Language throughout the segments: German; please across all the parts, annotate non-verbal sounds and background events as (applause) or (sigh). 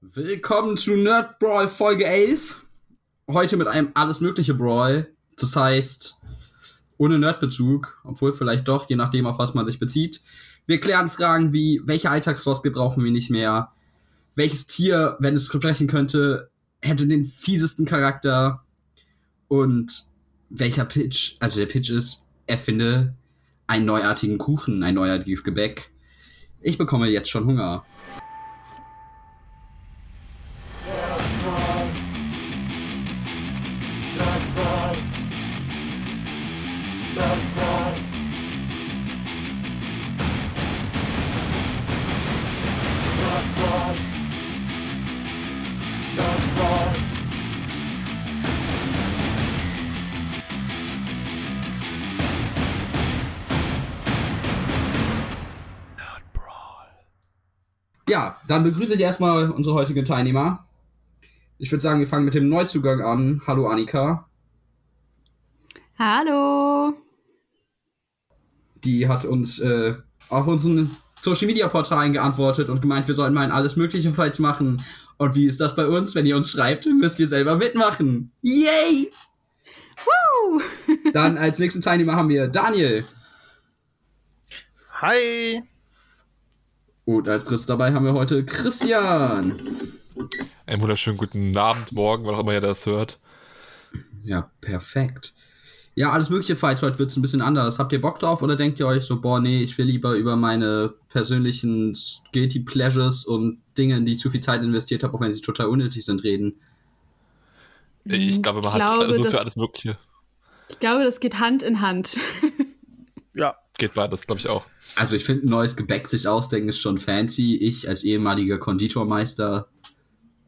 Willkommen zu Nerd Brawl Folge 11. Heute mit einem alles mögliche Brawl. Das heißt, ohne Nerdbezug, obwohl vielleicht doch, je nachdem, auf was man sich bezieht. Wir klären Fragen wie, welche Alltagsfloskel brauchen wir nicht mehr? Welches Tier, wenn es sprechen könnte, hätte den fiesesten Charakter? Und welcher Pitch, also der Pitch ist, erfinde einen neuartigen Kuchen, ein neuartiges Gebäck. Ich bekomme jetzt schon Hunger. Dann begrüße ich erstmal unsere heutigen Teilnehmer. Ich würde sagen, wir fangen mit dem Neuzugang an. Hallo Annika. Hallo. Die hat uns äh, auf unseren Social Media Portalen geantwortet und gemeint, wir sollten mal ein alles mögliche Fights machen. Und wie ist das bei uns? Wenn ihr uns schreibt, müsst ihr selber mitmachen. Yay! Woo! Dann als nächsten Teilnehmer haben wir Daniel. Hi! Und als drittes dabei haben wir heute Christian. Einen wunderschönen guten Abend, morgen, wann auch immer ihr das hört. Ja, perfekt. Ja, alles mögliche Fights, heute wird es ein bisschen anders. Habt ihr Bock drauf oder denkt ihr euch so, boah, nee, ich will lieber über meine persönlichen Guilty Pleasures und Dinge, in die ich zu viel Zeit investiert habe, auch wenn sie total unnötig sind, reden? Ich glaube, man Ich hat glaube, so das- für alles Mögliche. Ich glaube, das geht Hand in Hand. (laughs) Geht beides, glaube ich auch. Also ich finde, ein neues Gebäck sich ausdenken ist schon fancy. Ich als ehemaliger Konditormeister,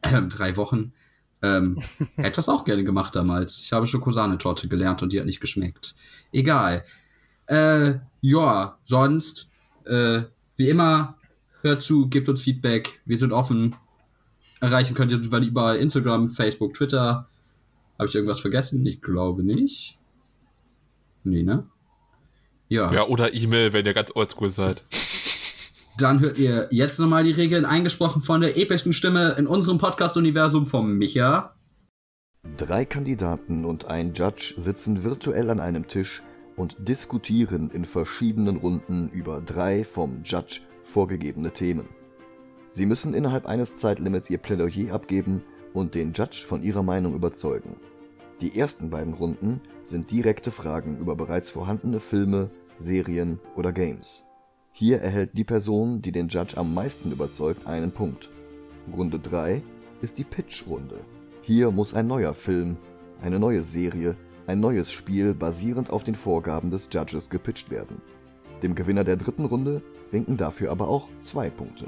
äh, drei Wochen, ähm, (laughs) hätte das auch gerne gemacht damals. Ich habe Schokosahnetorte gelernt und die hat nicht geschmeckt. Egal. Äh, ja, sonst, äh, wie immer, hört zu, gebt uns Feedback. Wir sind offen. Erreichen könnt ihr über überall Instagram, Facebook, Twitter. Habe ich irgendwas vergessen? Ich glaube nicht. Nee, ne? Ja. Ja, oder E-Mail, wenn ihr ganz oldschool seid. (laughs) Dann hört ihr jetzt nochmal die Regeln eingesprochen von der epischsten Stimme in unserem Podcast-Universum vom Micha. Drei Kandidaten und ein Judge sitzen virtuell an einem Tisch und diskutieren in verschiedenen Runden über drei vom Judge vorgegebene Themen. Sie müssen innerhalb eines Zeitlimits ihr Plädoyer abgeben und den Judge von ihrer Meinung überzeugen. Die ersten beiden Runden sind direkte Fragen über bereits vorhandene Filme, Serien oder Games. Hier erhält die Person, die den Judge am meisten überzeugt, einen Punkt. Runde 3 ist die Pitch-Runde. Hier muss ein neuer Film, eine neue Serie, ein neues Spiel basierend auf den Vorgaben des Judges gepitcht werden. Dem Gewinner der dritten Runde winken dafür aber auch zwei Punkte.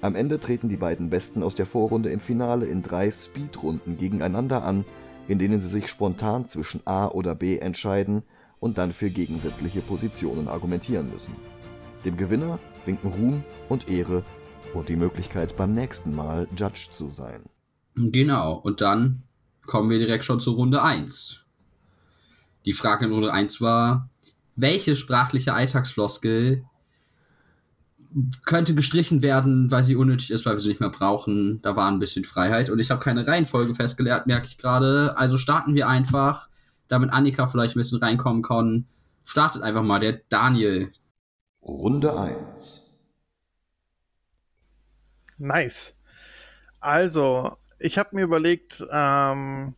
Am Ende treten die beiden Besten aus der Vorrunde im Finale in drei Speedrunden gegeneinander an, in denen sie sich spontan zwischen A oder B entscheiden und dann für gegensätzliche Positionen argumentieren müssen. Dem Gewinner winken Ruhm und Ehre und die Möglichkeit beim nächsten Mal Judge zu sein. Genau, und dann kommen wir direkt schon zur Runde 1. Die Frage in Runde 1 war, welche sprachliche Alltagsfloskel könnte gestrichen werden, weil sie unnötig ist, weil wir sie nicht mehr brauchen. Da war ein bisschen Freiheit und ich habe keine Reihenfolge festgelegt, merke ich gerade. Also starten wir einfach, damit Annika vielleicht ein bisschen reinkommen kann. Startet einfach mal der Daniel. Runde 1. nice. Also, ich habe mir überlegt, ähm,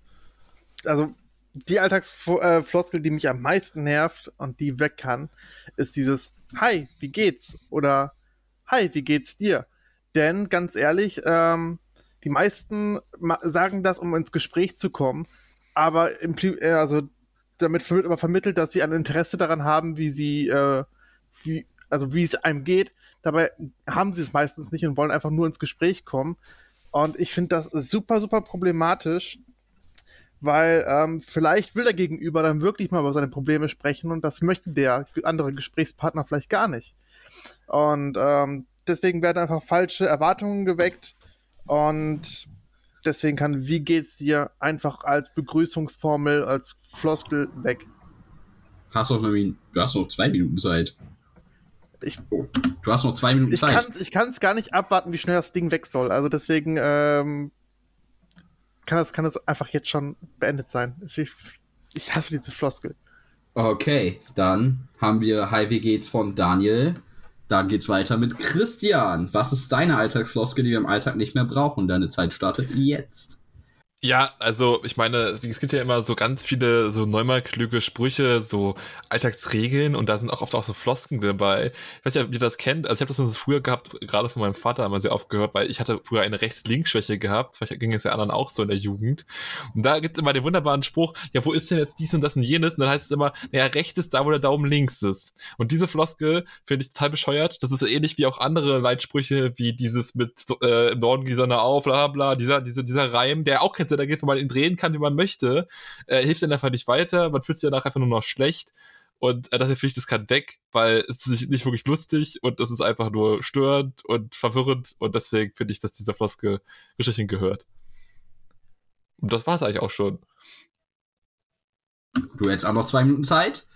also die Alltagsfloskel, die mich am meisten nervt und die weg kann, ist dieses Hi, wie geht's? Oder Hi, wie geht's dir? Denn ganz ehrlich, ähm, die meisten sagen das, um ins Gespräch zu kommen, aber im, äh, also damit wird aber vermittelt, dass sie ein Interesse daran haben, wie sie, äh, wie, also wie es einem geht. Dabei haben sie es meistens nicht und wollen einfach nur ins Gespräch kommen. Und ich finde das super, super problematisch, weil ähm, vielleicht will der Gegenüber dann wirklich mal über seine Probleme sprechen und das möchte der andere Gesprächspartner vielleicht gar nicht. Und ähm, deswegen werden einfach falsche Erwartungen geweckt und deswegen kann wie geht's dir einfach als Begrüßungsformel, als Floskel weg. Hast noch, du hast noch zwei Minuten Zeit. Ich, Du hast noch zwei Minuten ich Zeit. kann ich kann's gar nicht abwarten, wie schnell das Ding weg soll. Also deswegen ähm, kann das kann das einfach jetzt schon beendet sein. Ich, ich hasse diese Floskel. Okay, dann haben wir Hi, wie geht's von Daniel. Dann geht's weiter mit Christian. Was ist deine Alltagsfloskel, die wir im Alltag nicht mehr brauchen? Deine Zeit startet jetzt. Ja, also ich meine, es gibt ja immer so ganz viele so neunmal klüge Sprüche, so Alltagsregeln und da sind auch oft auch so Flosken dabei. Ich weiß nicht, ob ihr das kennt. Also ich habe das früher gehabt, gerade von meinem Vater immer sehr oft gehört, weil ich hatte früher eine Rechts-Links-Schwäche gehabt. Vielleicht ging es ja anderen auch so in der Jugend. Und da gibt's immer den wunderbaren Spruch, ja, wo ist denn jetzt dies und das und jenes? Und dann heißt es immer, naja, rechts ist da, wo der Daumen links ist. Und diese Floskel finde ich total bescheuert. Das ist ähnlich wie auch andere Leitsprüche, wie dieses mit äh, im Norden die Sonne auf, bla bla, dieser, dieser, dieser Reim, der auch keinen Sinn ergibt, wo man ihn drehen kann, wie man möchte, äh, hilft dann einfach nicht weiter, man fühlt sich danach einfach nur noch schlecht. Und äh, deshalb finde ich, das kann weg, weil es ist nicht, wirklich lustig und es ist einfach nur störend und verwirrend und deswegen finde ich, dass dieser Floskel Geschichten gehört. Und das war es eigentlich auch schon. Du hättest auch noch zwei Minuten Zeit.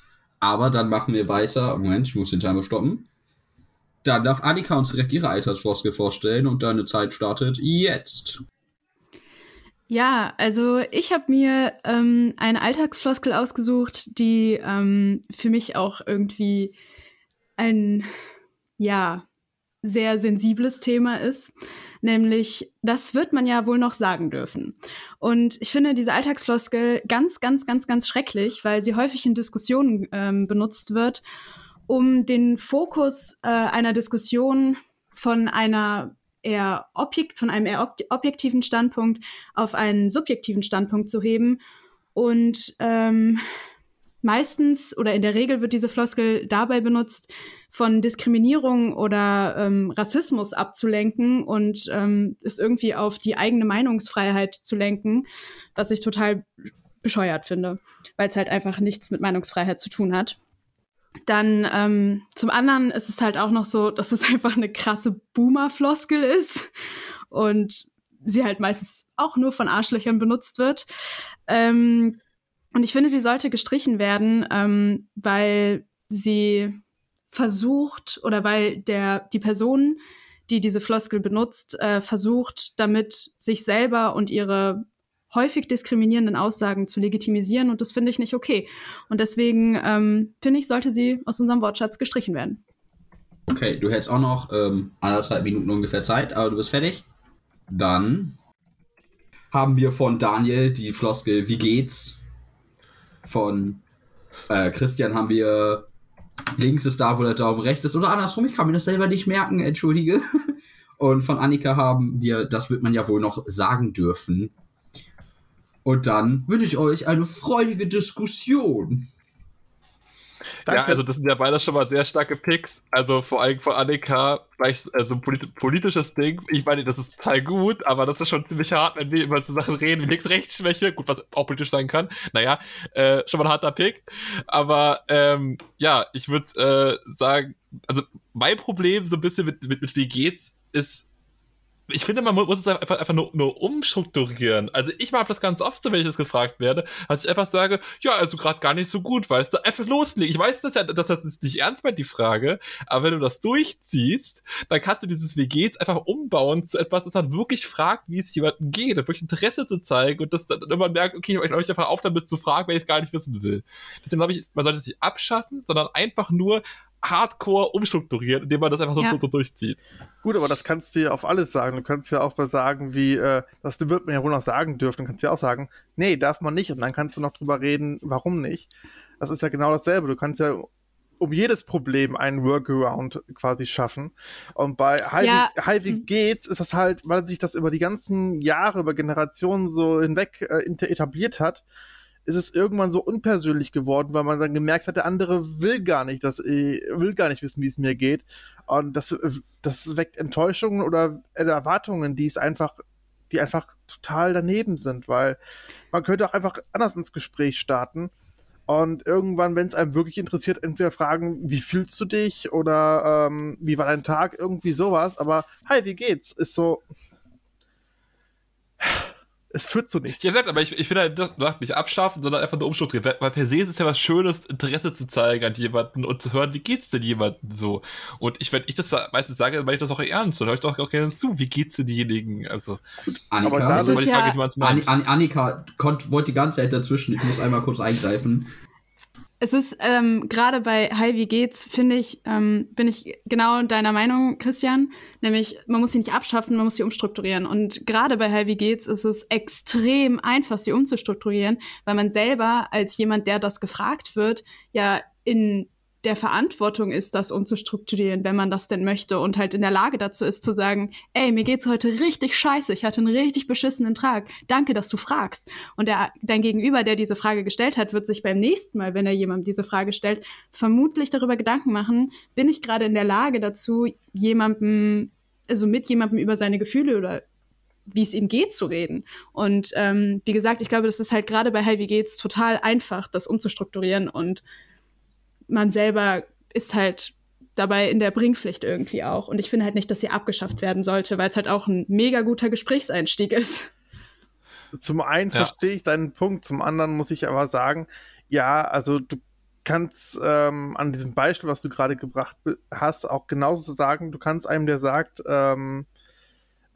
Aber dann machen wir weiter. Moment, ich muss den Timer stoppen. Dann darf Annika uns direkt ihre Alltagsfloskel vorstellen und deine Zeit startet jetzt. Ja, also ich habe mir ähm, eine Alltagsfloskel ausgesucht, die ähm, für mich auch irgendwie ein, ja, sehr sensibles Thema ist. Nämlich, das wird man ja wohl noch sagen dürfen. Und ich finde diese Alltagsfloskel ganz, ganz, ganz, ganz schrecklich, weil sie häufig in Diskussionen ähm, benutzt wird, um den Fokus äh, einer Diskussion von einer eher objekt, von einem eher ob objektiven Standpunkt auf einen subjektiven Standpunkt zu heben. Und ähm, meistens oder in der Regel wird diese Floskel dabei benutzt, von Diskriminierung oder ähm, Rassismus abzulenken und ähm, es irgendwie auf die eigene Meinungsfreiheit zu lenken, was ich total bescheuert finde, weil es halt einfach nichts mit Meinungsfreiheit zu tun hat. Dann ähm, zum anderen ist es halt auch noch so, dass es (laughs) einfach eine krasse Boomer-Floskel ist und sie halt meistens auch nur von Arschlöchern benutzt wird. Ähm, und ich finde, sie sollte gestrichen werden, ähm, weil sie versucht oder weil der die Person, die diese Floskel benutzt, äh, versucht, damit sich selber und ihre häufig diskriminierenden Aussagen zu legitimisieren und das finde ich nicht okay. Und deswegen ähm, finde ich, sollte sie aus unserem Wortschatz gestrichen werden. Okay, du hättest auch noch ähm, anderthalb Minuten ungefähr Zeit, aber du bist fertig. Dann haben wir von Daniel die Floskel Wie geht's? Von äh, Christian haben wir links ist da, wo der Daumen rechts ist. Oder andersrum, ich kann mir das selber nicht merken, entschuldige. (laughs) Und von Annika haben wir, das wird man ja wohl noch sagen dürfen. Und dann wünsche ich euch eine freudige Diskussion. Danke. Ja, also das sind ja beide schon mal sehr starke Picks. Also vor allem von Annika, gleich also ein polit politisches Ding. Ich meine, das ist total gut, aber das ist schon ziemlich hart, wenn wir über so Sachen reden wie Links-Rechts-Schwäche, gut, was auch politisch sein kann. Naja, äh, schon mal ein harter Pick. Aber ähm, ja, ich würde äh, sagen, also mein Problem so ein bisschen mit, mit, mit wie geht's, ist ich finde, man muss es einfach, einfach nur, nur umstrukturieren. Also ich mache das ganz oft so, wenn ich das gefragt werde, dass ich einfach sage, ja, also gerade gar nicht so gut, weißt du, einfach loslegen. Ich weiß, dass, ja, das ist nicht ernst meint, die Frage, aber wenn du das durchziehst, dann kannst du dieses WGs einfach umbauen zu etwas, das dann wirklich fragt, wie es jemandem geht, wirklich Interesse zu zeigen und das dann immer merkt, okay, ich euch einfach auf damit zu fragen, wenn ich es gar nicht wissen will. Deswegen glaube ich, man sollte es nicht abschaffen, sondern einfach nur hardcore umstrukturieren, indem man das einfach so, Ja. so, so durchzieht. Gut, aber das kannst du ja auf alles sagen. Du kannst ja auch mal sagen, wie, äh, das wird man ja wohl noch sagen dürfen. Dann kannst du ja auch sagen, nee, darf man nicht. Und dann kannst du noch drüber reden, warum nicht. Das ist ja genau dasselbe. Du kannst ja um jedes Problem einen Workaround quasi schaffen. Und bei Hi, Ja. wie geht's, ist das halt, weil sich das über die ganzen Jahre, über Generationen so hinweg äh, etabliert hat, ist es irgendwann so unpersönlich geworden, weil man dann gemerkt hat, der andere will gar nicht, dass, äh, will gar nicht wissen, wie es mir geht. Und das, äh, das weckt Enttäuschungen oder Erwartungen, die es einfach, die einfach total daneben sind, weil man könnte auch einfach anders ins Gespräch starten. Und irgendwann, wenn es einem wirklich interessiert, entweder fragen, wie fühlst du dich oder ähm, wie war dein Tag, irgendwie sowas. Aber hi, wie geht's? Ist so. Es führt zu nichts. Ja, gesagt, aber ich, ich finde halt, das nicht abschaffen, sondern einfach nur umstrukturieren. Weil per se ist es ja was Schönes, Interesse zu zeigen an jemanden und zu hören, wie geht's denn jemandem so. Und ich, wenn ich das meistens sage, dann meine ich das auch ernst. Dann höre ich doch auch gerne zu, wie geht's denn diejenigen? Also, Annika, Aber da Das ist ich ja- frage, wie An, Annika konnt, wollte die ganze Zeit dazwischen. Ich muss einmal kurz eingreifen. Es ist ähm, gerade bei Hi, wie geht's, finde ich, ähm, bin ich genau deiner Meinung, Christian. Nämlich, man muss sie nicht abschaffen, man muss sie umstrukturieren. Und gerade bei Hi, wie geht's ist es extrem einfach, sie umzustrukturieren, weil man selber als jemand, der das gefragt wird, ja in der Verantwortung ist, das umzustrukturieren, wenn man das denn möchte und halt in der Lage dazu ist zu sagen, ey, mir geht's heute richtig scheiße, ich hatte einen richtig beschissenen Tag, danke, dass du fragst. Und der, dein Gegenüber, der diese Frage gestellt hat, wird sich beim nächsten Mal, wenn er jemandem diese Frage stellt, vermutlich darüber Gedanken machen, bin ich gerade in der Lage dazu, jemandem, also mit jemandem über seine Gefühle oder wie es ihm geht zu reden. Und ähm, wie gesagt, ich glaube, das ist halt gerade bei Hey, wie geht's total einfach, das umzustrukturieren und man selber ist halt dabei in der Bringpflicht irgendwie auch. Und ich finde halt nicht, dass sie abgeschafft werden sollte, weil es halt auch ein mega guter Gesprächseinstieg ist. Zum einen Ja. verstehe ich deinen Punkt, zum anderen muss ich aber sagen, ja, also du kannst ähm, an diesem Beispiel, was du gerade gebracht hast, auch genauso sagen, du kannst einem, der sagt, ähm,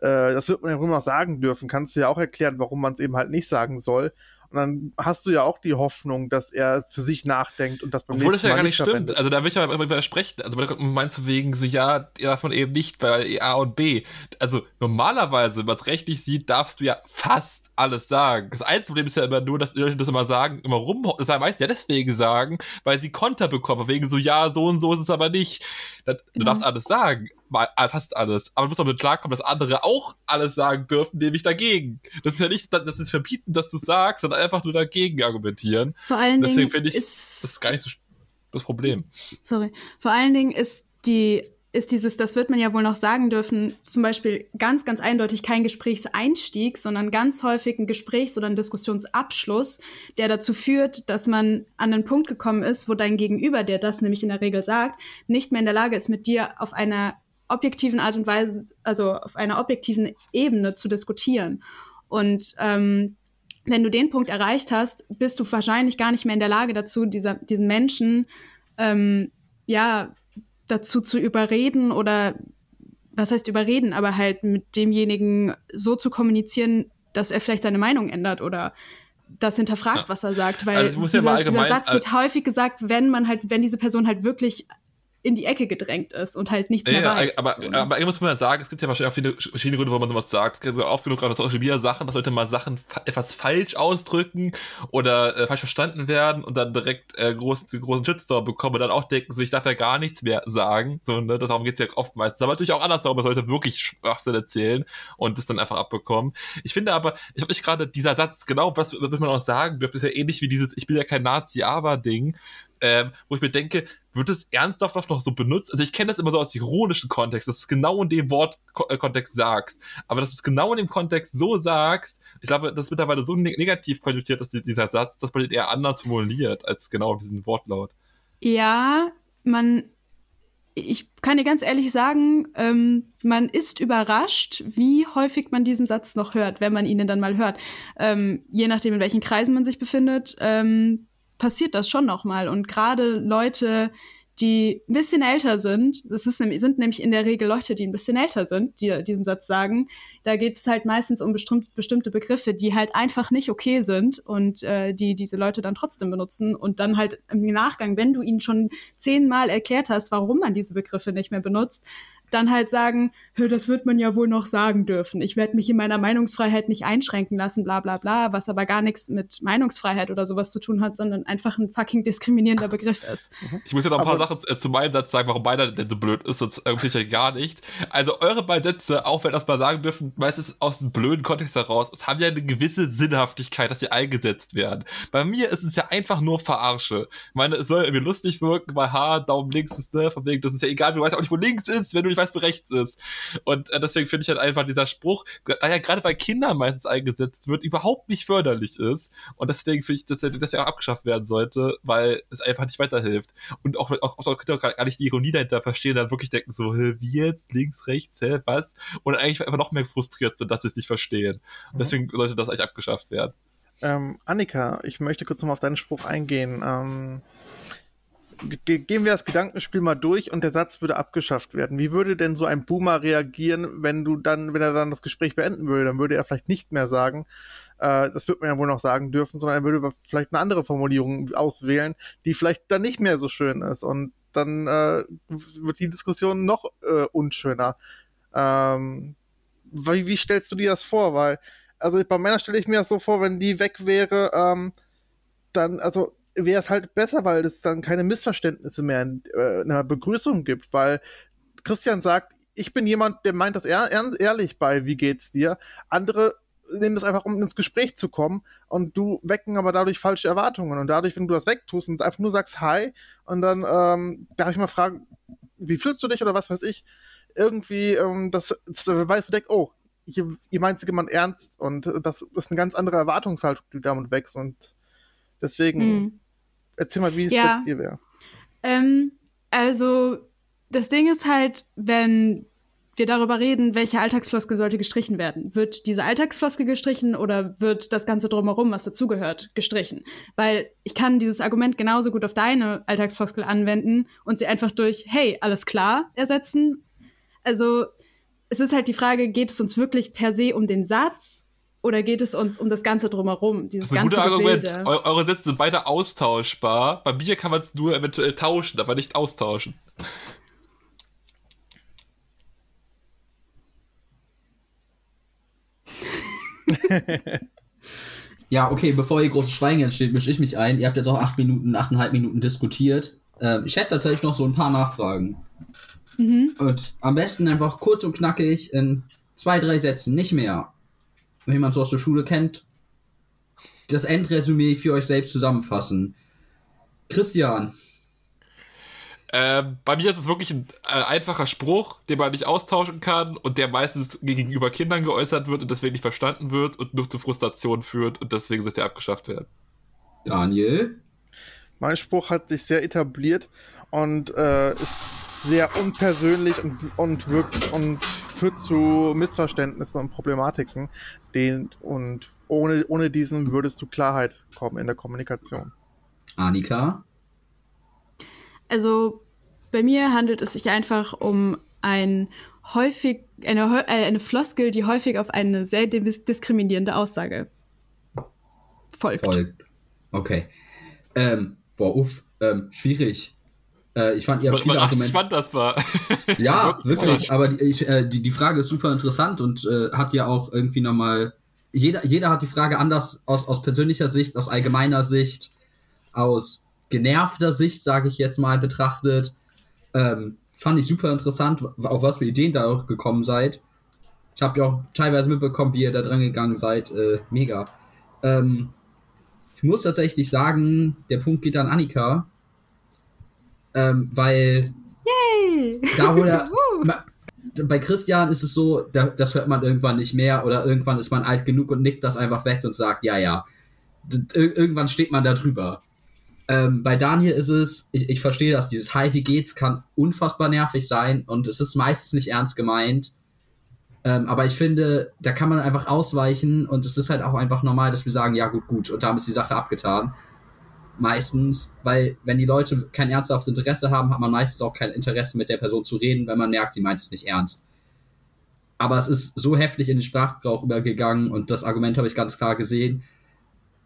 äh, das wird man ja wohl noch sagen dürfen, kannst du ja auch erklären, warum man es eben halt nicht sagen soll. Und dann hast du ja auch die Hoffnung, dass er für sich nachdenkt und das beim Obwohl das nächsten ja Mal gar nicht stimmt. verwendet. Also da will ich aber widersprechen. Also meinst du wegen so, ja, darf man eben nicht bei A und B. Also normalerweise, wenn man es rechtlich sieht, darfst du ja fast alles sagen. Das einzige Problem ist ja immer nur, dass die Leute das immer sagen, immer rum, das meistens ja deswegen sagen, weil sie Konter bekommen, wegen so, ja, so und so ist es aber nicht. Das, Du Genau. darfst alles sagen, mal, äh, fast alles. Aber du musst damit klarkommen, dass andere auch alles sagen dürfen, nämlich dagegen. Das ist ja nicht, dass sie verbieten, dass du sagst, sondern einfach nur dagegen argumentieren. Vor allen Deswegen Dingen finde ich, ist das ist gar nicht so das Problem. Sorry. Vor allen Dingen ist die, ist dieses, das wird man ja wohl noch sagen dürfen, zum Beispiel ganz, ganz eindeutig kein Gesprächseinstieg, sondern ganz häufig ein Gesprächs- oder ein Diskussionsabschluss, der dazu führt, dass man an einen Punkt gekommen ist, wo dein Gegenüber, der das nämlich in der Regel sagt, nicht mehr in der Lage ist, mit dir auf einer objektiven Art und Weise, also auf einer objektiven Ebene zu diskutieren. Und ähm, wenn du den Punkt erreicht hast, bist du wahrscheinlich gar nicht mehr in der Lage dazu, dieser, diesen Menschen ähm, ja dazu zu überreden oder was heißt überreden, aber halt mit demjenigen so zu kommunizieren, dass er vielleicht seine Meinung ändert oder das hinterfragt, Ja. was er sagt, weil Also ja dieser, allgemein- dieser Satz wird häufig gesagt, wenn man halt, wenn diese Person halt wirklich in die Ecke gedrängt ist und halt nichts Ja, mehr weiß. aber, aber eigentlich muss man ja sagen, es gibt ja wahrscheinlich auch viele verschiedene Gründe, warum man sowas sagt. Es gibt ja oft genug gerade Social Media Sachen, dass Leute mal Sachen fa etwas falsch ausdrücken oder äh, falsch verstanden werden und dann direkt äh, groß, großen Shitstorm bekommen und dann auch denken, so ich darf ja gar nichts mehr sagen. So, ne? Darum geht's ja oftmals. Aber natürlich auch andersherum, dass Leute wirklich Schwachsinn erzählen und das dann einfach abbekommen. Ich finde aber, ich habe nicht gerade dieser Satz, genau, was, was man auch sagen dürfte, ist ja ähnlich wie dieses Ich bin ja kein Nazi, aber Ding, ähm, wo ich mir denke, wird es ernsthaft noch so benutzt? Also ich kenne das immer so aus ironischen Kontext, dass du es genau in dem Wortkontext sagst. Aber dass du es genau in dem Kontext so sagst, ich glaube, das ist mittlerweile so neg negativ konnotiert, dass die- dieser Satz, dass man den eher anders formuliert, als genau diesen Wortlaut. Ja, man, ich kann dir ganz ehrlich sagen, ähm, man ist überrascht, wie häufig man diesen Satz noch hört, wenn man ihn dann mal hört. Ähm, je nachdem, in welchen Kreisen man sich befindet, ähm, passiert das schon noch mal. Und gerade Leute, die ein bisschen älter sind, das ist sind nämlich in der Regel Leute, die ein bisschen älter sind, die diesen Satz sagen, da geht es halt meistens um bestimmt, bestimmte Begriffe, die halt einfach nicht okay sind und äh, die diese Leute dann trotzdem benutzen und dann halt im Nachgang, wenn du ihnen schon zehnmal erklärt hast, warum man diese Begriffe nicht mehr benutzt, dann halt sagen, "Hö, das wird man ja wohl noch sagen dürfen. Ich werde mich in meiner Meinungsfreiheit nicht einschränken lassen, bla bla bla, was aber gar nichts mit Meinungsfreiheit oder sowas zu tun hat, sondern einfach ein fucking diskriminierender Begriff ist. Ich muss ja noch ein paar Aber- Sachen äh, zu meinem Satz sagen, warum meiner denn so blöd ist, sonst irgendwie ja gar nicht. Also eure beiden Sätze, auch wenn das mal sagen dürfen, meistens aus einem blöden Kontext heraus, es haben ja eine gewisse Sinnhaftigkeit, dass sie eingesetzt werden. Bei mir ist es ja einfach nur Verarsche. Ich meine, es soll irgendwie lustig wirken, weil ha, Daumen links ist, ne, von wegen, das ist ja egal, du weißt auch nicht, wo links ist, wenn du nicht weißt, rechts ist. Und äh, deswegen finde ich halt einfach dieser Spruch, der ja gerade bei Kindern meistens eingesetzt wird, überhaupt nicht förderlich ist. Und deswegen finde ich, dass er, dass er auch abgeschafft werden sollte, weil es einfach nicht weiterhilft. Und auch, auch, auch könnt ihr auch gar nicht die Ironie dahinter verstehen, dann wirklich denken so, hä, wie jetzt, links, rechts, hä, was? Und eigentlich einfach noch mehr frustriert sind, dass sie es nicht verstehen. Und deswegen sollte das eigentlich abgeschafft werden. Ähm, Annika, ich möchte kurz nochmal auf deinen Spruch eingehen. Ähm, gehen wir das Gedankenspiel mal durch und der Satz würde abgeschafft werden. Wie würde denn so ein Boomer reagieren, wenn du dann, wenn er dann das Gespräch beenden würde? Dann würde er vielleicht nicht mehr sagen, äh, das wird man ja wohl noch sagen dürfen, sondern er würde vielleicht eine andere Formulierung auswählen, die vielleicht dann nicht mehr so schön ist. Und dann äh, wird die Diskussion noch äh, unschöner. Ähm, wie, wie stellst du dir das vor? Weil, also bei Männern stelle ich mir das so vor, wenn die weg wäre, ähm, dann, also wäre es halt besser, weil es dann keine Missverständnisse mehr in, äh, in einer Begrüßung gibt, weil Christian sagt, ich bin jemand, der meint das ehr ehrlich bei, wie geht's dir? Andere nehmen das einfach, um ins Gespräch zu kommen und du wecken aber dadurch falsche Erwartungen und dadurch, wenn du das wegtust und einfach nur sagst Hi und dann ähm, darf ich mal fragen, wie fühlst du dich oder was weiß ich, irgendwie, ähm, das, das weißt du, denk, oh, hier, hier meint sich jemand ernst und das ist eine ganz andere Erwartungshaltung, die damit wächst und deswegen Hm. Erzähl mal, wie es Ja. bei dir wäre. Ähm, also, das Ding ist halt, wenn wir darüber reden, welche Alltagsfloskel sollte gestrichen werden. Wird diese Alltagsfloskel gestrichen oder wird das Ganze drumherum, was dazugehört, gestrichen? Weil ich kann dieses Argument genauso gut auf deine Alltagsfloskel anwenden und sie einfach durch Hey, alles klar ersetzen. Also, es ist halt die Frage, geht es uns wirklich per se um den Satz oder geht es uns um das Ganze drumherum, dieses Das ist ein ganze guter Argument. Eu eure Sätze sind beide austauschbar. Bei mir kann man es nur eventuell tauschen, aber nicht austauschen. Ja, okay, bevor hier großes Schweigen entsteht, mische ich mich ein. Ihr habt jetzt auch acht Minuten, achteinhalb Minuten diskutiert. Ähm, ich hätte tatsächlich noch so ein paar Nachfragen. Und am besten einfach kurz und knackig in zwei, drei Sätzen, nicht mehr. Wenn jemand so aus der Schule kennt, das Endresümee für euch selbst zusammenfassen. Christian, Ähm, bei mir ist es wirklich ein äh, einfacher Spruch, den man nicht austauschen kann und der meistens gegenüber Kindern geäußert wird und deswegen nicht verstanden wird und nur zu Frustration führt und deswegen sollte er abgeschafft werden. Daniel, Mein Spruch hat sich sehr etabliert und äh, ist sehr unpersönlich und, und wirkt und führt zu Missverständnissen und Problematiken. Den, und ohne, ohne diesen würde es zu Klarheit kommen in der Kommunikation. Annika, Also bei mir handelt es sich einfach um ein häufig eine, äh, eine Floskel, die häufig auf eine sehr dis- diskriminierende Aussage folgt. folgt. Okay. Ähm, boah, uff, ähm, schwierig. Äh, ich fand, ihr habt viele Argumente. spannend das war. (laughs) Ja, wirklich. Aber die, ich, äh, die, die Frage ist super interessant und äh, hat ja auch irgendwie nochmal. Jeder, jeder hat die Frage anders aus, aus persönlicher Sicht, aus allgemeiner Sicht, aus genervter Sicht, sage ich jetzt mal, betrachtet. Ähm, fand ich super interessant, auf was für Ideen da auch gekommen seid. Ich habe ja auch teilweise mitbekommen, wie ihr da dran gegangen seid. Äh, mega. Ähm, ich muss tatsächlich sagen, der Punkt geht an Annika. Ähm, weil da wo der, (laughs) bei Christian ist es so, da, das hört man irgendwann nicht mehr oder irgendwann ist man alt genug und nickt das einfach weg und sagt, ja, ja. Ir- irgendwann steht man da drüber. Ähm, bei Daniel ist es, ich, ich verstehe das, dieses Hi, wie geht's, kann unfassbar nervig sein und es ist meistens nicht ernst gemeint. Ähm, aber ich finde, da kann man einfach ausweichen und es ist halt auch einfach normal, dass wir sagen, ja, gut, gut, und damit ist die Sache abgetan. Meistens, weil wenn die Leute kein ernsthaftes Interesse haben, hat man meistens auch kein Interesse mit der Person zu reden, wenn man merkt, sie meint es nicht ernst. Aber es ist so heftig in den Sprachgebrauch übergegangen und das Argument habe ich ganz klar gesehen.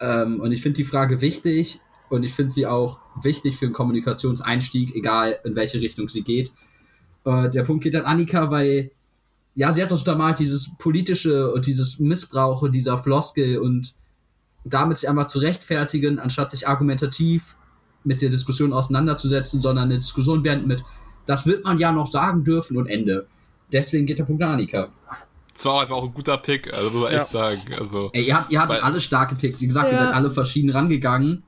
Ähm, und ich finde die Frage wichtig und ich finde sie auch wichtig für einen Kommunikationseinstieg, egal in welche Richtung sie geht. Äh, der Punkt geht an Annika, weil ja, sie hat das untermalt, dieses politische und dieses Missbrauch und dieser Floskel und damit sich einmal zu rechtfertigen, anstatt sich argumentativ mit der Diskussion auseinanderzusetzen, sondern eine Diskussion beenden mit, das wird man ja noch sagen dürfen und Ende. Deswegen geht der Punkt an Annika. Das war einfach auch ein guter Pick, also muss man Ja. echt sagen. Also, Ey, ihr, habt, ihr hattet alle starke Picks. Wie gesagt, ihr Ja. seid alle verschieden rangegangen.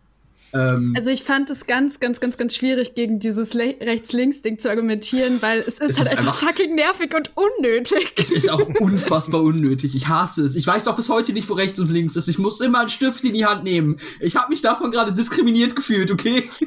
Ähm, Also ich fand es ganz, ganz, ganz, ganz schwierig, gegen dieses Le Rechts-Links-Ding zu argumentieren, weil es ist Es halt ist einfach einfach- fucking nervig und unnötig. es ist auch (laughs) unfassbar unnötig. Ich hasse es. Ich weiß doch bis heute nicht, wo rechts und links ist. Ich muss immer einen Stift in die Hand nehmen. Ich habe mich davon gerade diskriminiert gefühlt, okay? (laughs)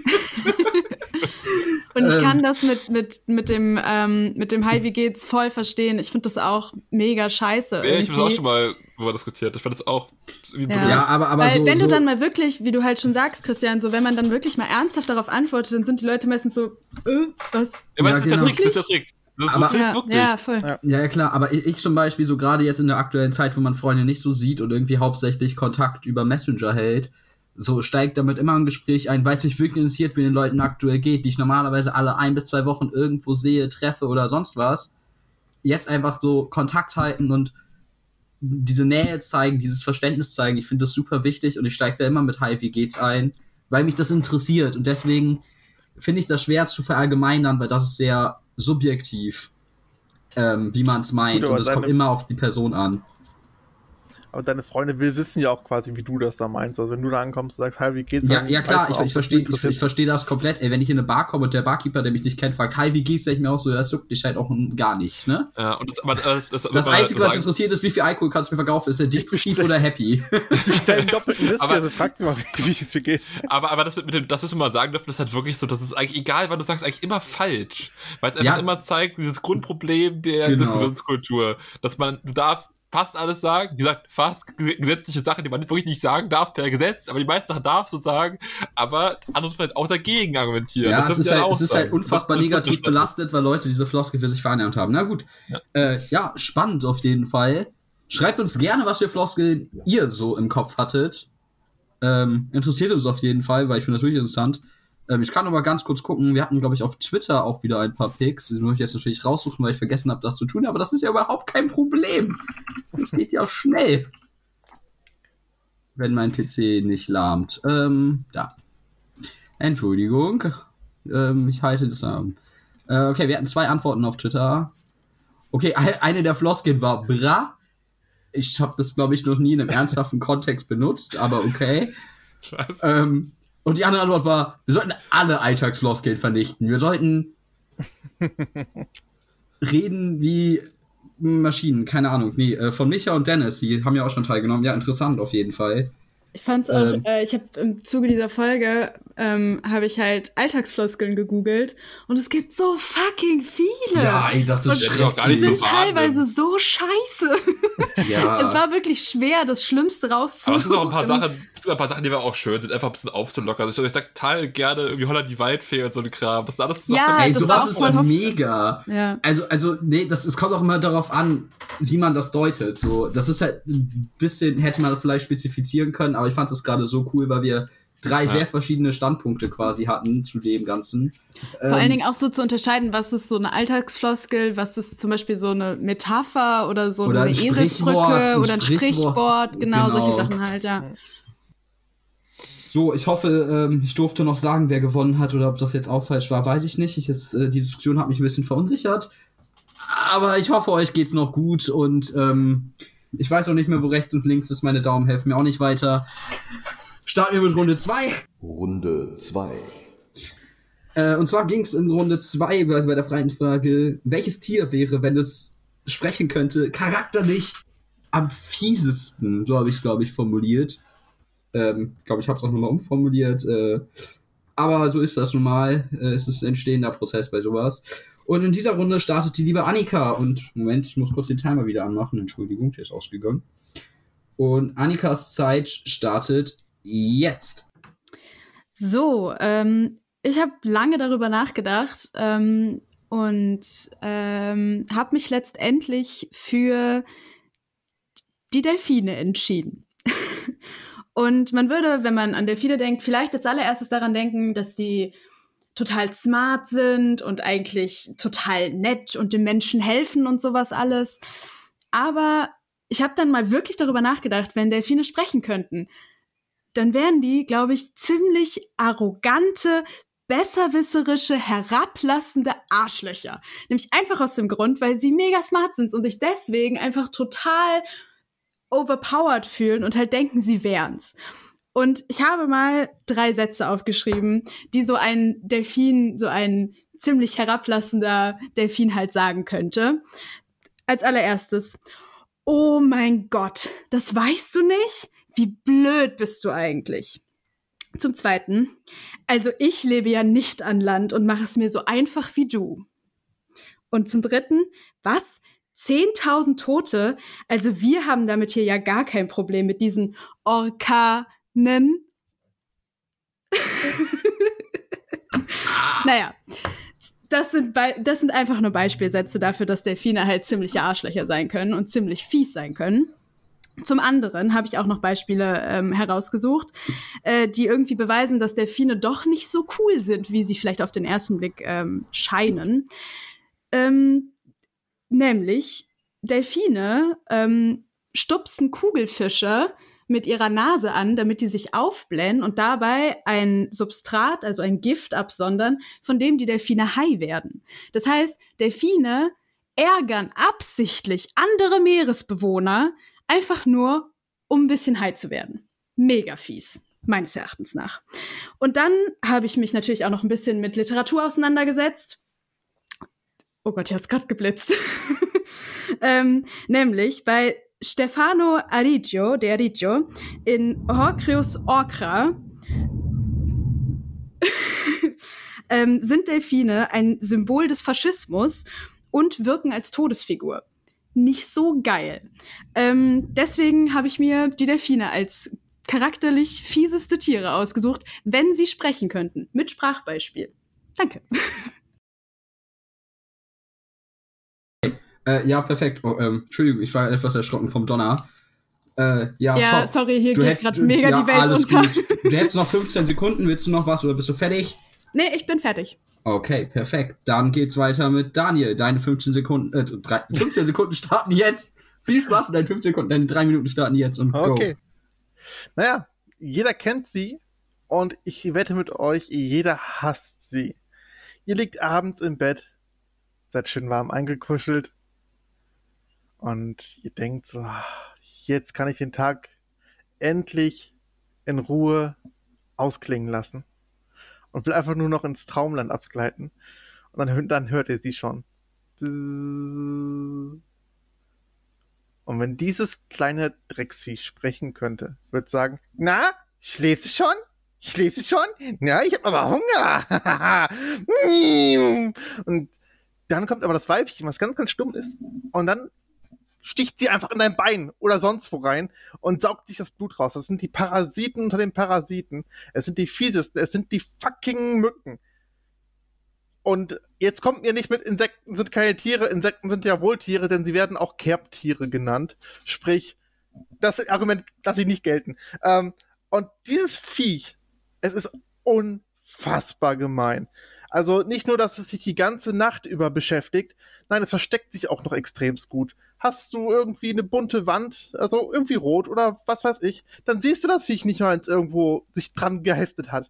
Und ich Ähm. kann das mit, mit, mit dem, ähm, mit dem Hi, wie geht's voll verstehen. Ich finde das auch mega scheiße. Ja, ich habe irgendwie. auch schon mal drüber diskutiert. Ich fand das auch Ja. Ja, aber, aber Weil so, wenn so, du dann mal wirklich, wie du halt schon sagst, Christian, so wenn man dann wirklich mal ernsthaft darauf antwortet, dann sind die Leute meistens so, äh, was? Ja, Ja, das ist genau. der Trick, das ist der Trick. Das, Aber- Ja, wirklich. ja, voll. Ja. Ja, ja, klar, aber ich, ich zum Beispiel, so gerade jetzt in der aktuellen Zeit, wo man Freunde nicht so sieht und irgendwie hauptsächlich Kontakt über Messenger hält, so steigt damit immer ein Gespräch ein, weiß mich wirklich interessiert, wie den Leuten aktuell geht, die ich normalerweise alle ein bis zwei Wochen irgendwo sehe, treffe oder sonst was. Jetzt einfach so Kontakt halten und diese Nähe zeigen, dieses Verständnis zeigen, ich finde das super wichtig und ich steige da immer mit Hi, wie geht's ein, weil mich das interessiert. Und deswegen finde ich das schwer zu verallgemeinern, weil das ist sehr subjektiv, ähm, wie man es meint. Gut, und es kommt immer auf die Person an. Aber deine Freunde will wissen ja auch quasi, wie du das da meinst. Also wenn du da ankommst und sagst, hi, wie geht's? Ja, dann ja klar, ich, ich verstehe ich, ich versteh das komplett. Ey, wenn ich in eine Bar komme und der Barkeeper, der mich nicht kennt, fragt, hi, wie geht's, sag ich mir auch so, das juckt dich halt auch gar nicht, ne? Ja, und das, aber das, das, Das aber Einzige, was sagen- interessiert ist, wie viel Alkohol kannst du mir verkaufen, ist er depressiv oder happy? (laughs) stell einen doppelten Whisky, Aber- also frag mal, wie, wie es mir geht. Aber, aber das mit dem, das müssen wir mal sagen dürfen, das ist halt wirklich so, das ist eigentlich egal, weil du sagst, eigentlich immer falsch. Weil es einfach Ja. immer zeigt, dieses Grundproblem der Genau. Diskussionskultur. Dass man, du darfst fast alles sagen, wie gesagt, fast ge- gesetzliche Sachen, die man wirklich nicht sagen darf per Gesetz, aber die meisten Sachen darfst du sagen, aber anderes vielleicht auch dagegen argumentieren. Ja, Das es ist, halt, es ist halt unfassbar das- negativ das- belastet, weil Leute diese Floskel für sich vereinnahmt haben. Na gut. Ja. Äh, ja, spannend auf jeden Fall. Schreibt uns gerne, was für Floskeln ihr so im Kopf hattet. Ähm, interessiert uns auf jeden Fall, weil ich finde das wirklich interessant. Ähm, ich kann noch mal ganz kurz gucken. Wir hatten, glaube ich, auf Twitter auch wieder ein paar Picks. Die muss ich jetzt natürlich raussuchen, weil ich vergessen habe, das zu tun. Aber das ist ja überhaupt kein Problem. Das geht ja schnell. Wenn mein PC nicht lahmt. Ähm, da. Entschuldigung. Ähm, ich halte das an. Äh, okay, wir hatten zwei Antworten auf Twitter. Okay, ein- eine der Floskeln war bra. Ich habe das, glaube ich, noch nie in einem ernsthaften (laughs) Kontext benutzt, aber okay. Was? Ähm, und die andere Antwort war, wir sollten alle Alltagsfloskeln vernichten. Wir sollten (laughs) reden wie Maschinen, keine Ahnung. Nee, äh, von Micha und Dennis, die haben ja auch schon teilgenommen. Ja, interessant auf jeden Fall. Ich fand's auch, Ähm. äh, ich habe im Zuge dieser Folge ähm, habe ich halt Alltagsfloskeln gegoogelt und es gibt so fucking viele. ey, das ist Ja, die auch gar die nicht sind wahrnehmen. teilweise so scheiße. (laughs) Ja. Es war wirklich schwer, das Schlimmste Aber rauszusuchen. es gibt auch ein paar Sachen, es gibt auch ein paar Sachen, die wir auch schön sind, einfach ein bisschen aufzulockern. Also ich sag total gerne irgendwie Holland die Waldfee und so ein Kram. Das sind alles Ja, Sachen, Ey, das war sowas auch ist voll mega. Ja. Also, also, nee, das, es kommt auch immer darauf an, wie man das deutet. So, das ist halt ein bisschen, hätte man vielleicht spezifizieren können, aber ich fand das gerade so cool, weil wir drei Ja. sehr verschiedene Standpunkte quasi hatten zu dem Ganzen. Vor allen Dingen auch so zu unterscheiden, was ist so eine Alltagsfloskel, was ist zum Beispiel so eine Metapher oder so Oder eine ein Eselsbrücke ein oder ein Sprichwort. Genau, Genau. solche Sachen halt, ja. So, ich hoffe, ähm, ich durfte noch sagen, wer gewonnen hat oder ob das jetzt auch falsch war, weiß ich nicht. Ich, es, äh, die Diskussion hat mich ein bisschen verunsichert. Aber ich hoffe, euch geht's noch gut und ähm, ich weiß auch nicht mehr, wo rechts und links ist. Meine Daumen helfen mir auch nicht weiter. Starten wir mit Runde 2. Runde 2. Äh, und zwar ging es in Runde 2 bei, bei der freien Frage, welches Tier wäre, wenn es sprechen könnte, charakterlich am fiesesten, so habe ich es, glaube ich, formuliert. Ähm, glaube ich, habe es auch nochmal umformuliert. Äh, aber so ist das normal. Äh, es ist ein entstehender Prozess bei sowas. Und in dieser Runde startet die liebe Annika. Und Moment, ich muss kurz den Timer wieder anmachen. Entschuldigung, der ist ausgegangen. Und Annikas Zeit startet jetzt. So, ähm, ich habe lange darüber nachgedacht ähm, und ähm, habe mich letztendlich für die Delfine entschieden. (laughs) und man würde, wenn man an Delfine denkt, vielleicht als allererstes daran denken, dass die total smart sind und eigentlich total nett und den Menschen helfen und sowas alles. Aber ich habe dann mal wirklich darüber nachgedacht, wenn Delfine sprechen könnten, dann wären die, glaube ich, ziemlich arrogante, besserwisserische, herablassende Arschlöcher. Nämlich einfach aus dem Grund, weil sie mega smart sind und sich deswegen einfach total overpowered fühlen und halt denken, sie wären's. Und ich habe mal drei Sätze aufgeschrieben, die so ein Delfin, so ein ziemlich herablassender Delfin halt sagen könnte. Als allererstes, oh mein Gott, das weißt du nicht? Wie blöd bist du eigentlich? Zum Zweiten, also ich lebe ja nicht an Land und mache es mir so einfach wie du. Und zum Dritten, was? 10.000 Tote? Also wir haben damit hier ja gar kein Problem mit diesen Orkanen. naja, das sind, das sind einfach nur Beispielsätze dafür, dass Delfine halt ziemliche Arschlöcher sein können und ziemlich fies sein können. Zum anderen habe ich auch noch Beispiele ähm, herausgesucht, äh, die irgendwie beweisen, dass Delfine doch nicht so cool sind, wie sie vielleicht auf den ersten Blick ähm, scheinen. Ähm, nämlich Delfine ähm, stupsen Kugelfische mit ihrer Nase an, damit die sich aufblähen und dabei ein Substrat, also ein Gift absondern, von dem die Delfine high werden. Das heißt, Delfine ärgern absichtlich andere Meeresbewohner, einfach nur, um ein bisschen high zu werden. Mega fies, meines Erachtens nach. Und dann habe ich mich natürlich auch noch ein bisschen mit Literatur auseinandergesetzt. Oh Gott, hier hat's gerade geblitzt. (laughs) ähm, nämlich bei Stefano Arigio, der Arigio, in Horcrius Orcra (laughs) ähm, sind Delfine ein Symbol des Faschismus und wirken als Todesfigur nicht so geil. Ähm, deswegen habe ich mir die Delfine als charakterlich fieseste Tiere ausgesucht, wenn sie sprechen könnten. Mit Sprachbeispiel. Danke. (laughs) Äh, ja, perfekt. Oh, ähm, Entschuldigung, ich war etwas erschrocken vom Donner. Äh, ja, ja top. sorry, hier Du geht gerade mega ja, die Welt alles unter. Gut. Du hättest noch 15 Sekunden. Willst du noch was oder bist du fertig? Nee, ich bin fertig. Okay, perfekt. Dann geht's weiter mit Daniel. Deine 15 Sekunden, äh, drei, 15 Sekunden starten jetzt. Viel Spaß mit deinen 15 Sekunden. Deine drei Minuten starten jetzt und go. Okay. Naja, jeder kennt sie und ich wette mit euch, jeder hasst sie. Ihr liegt abends im Bett, seid schön warm eingekuschelt und ihr denkt so, ah, jetzt kann ich den Tag endlich in Ruhe ausklingen lassen und will einfach nur noch ins Traumland abgleiten. Und dann, dann hört ihr sie schon. Und wenn dieses kleine Drecksvieh sprechen könnte, würde sagen, na, schläfst du schon? Schläfst du schon? Na, ich hab aber Hunger. (laughs) und dann kommt aber das Weibchen, was ganz, ganz stumm ist. Und dann sticht sie einfach in dein Bein oder sonst wo rein und saugt sich das Blut raus. Das sind die Parasiten unter den Parasiten. Es sind die fiesesten. Es sind die fucking Mücken. Und jetzt kommt mir nicht mit, Insekten sind keine Tiere, Insekten sind ja wohl Tiere, denn sie werden auch Kerbtiere genannt. Sprich, das Argument lasse ich nicht gelten. Ähm, und dieses Viech, es ist unfassbar gemein. Also nicht nur, dass es sich die ganze Nacht über beschäftigt, nein, es versteckt sich auch noch extremst gut. Hast du irgendwie eine bunte Wand, also irgendwie rot oder was weiß ich, dann siehst du das Viech nicht mal, wenn es irgendwo sich dran geheftet hat.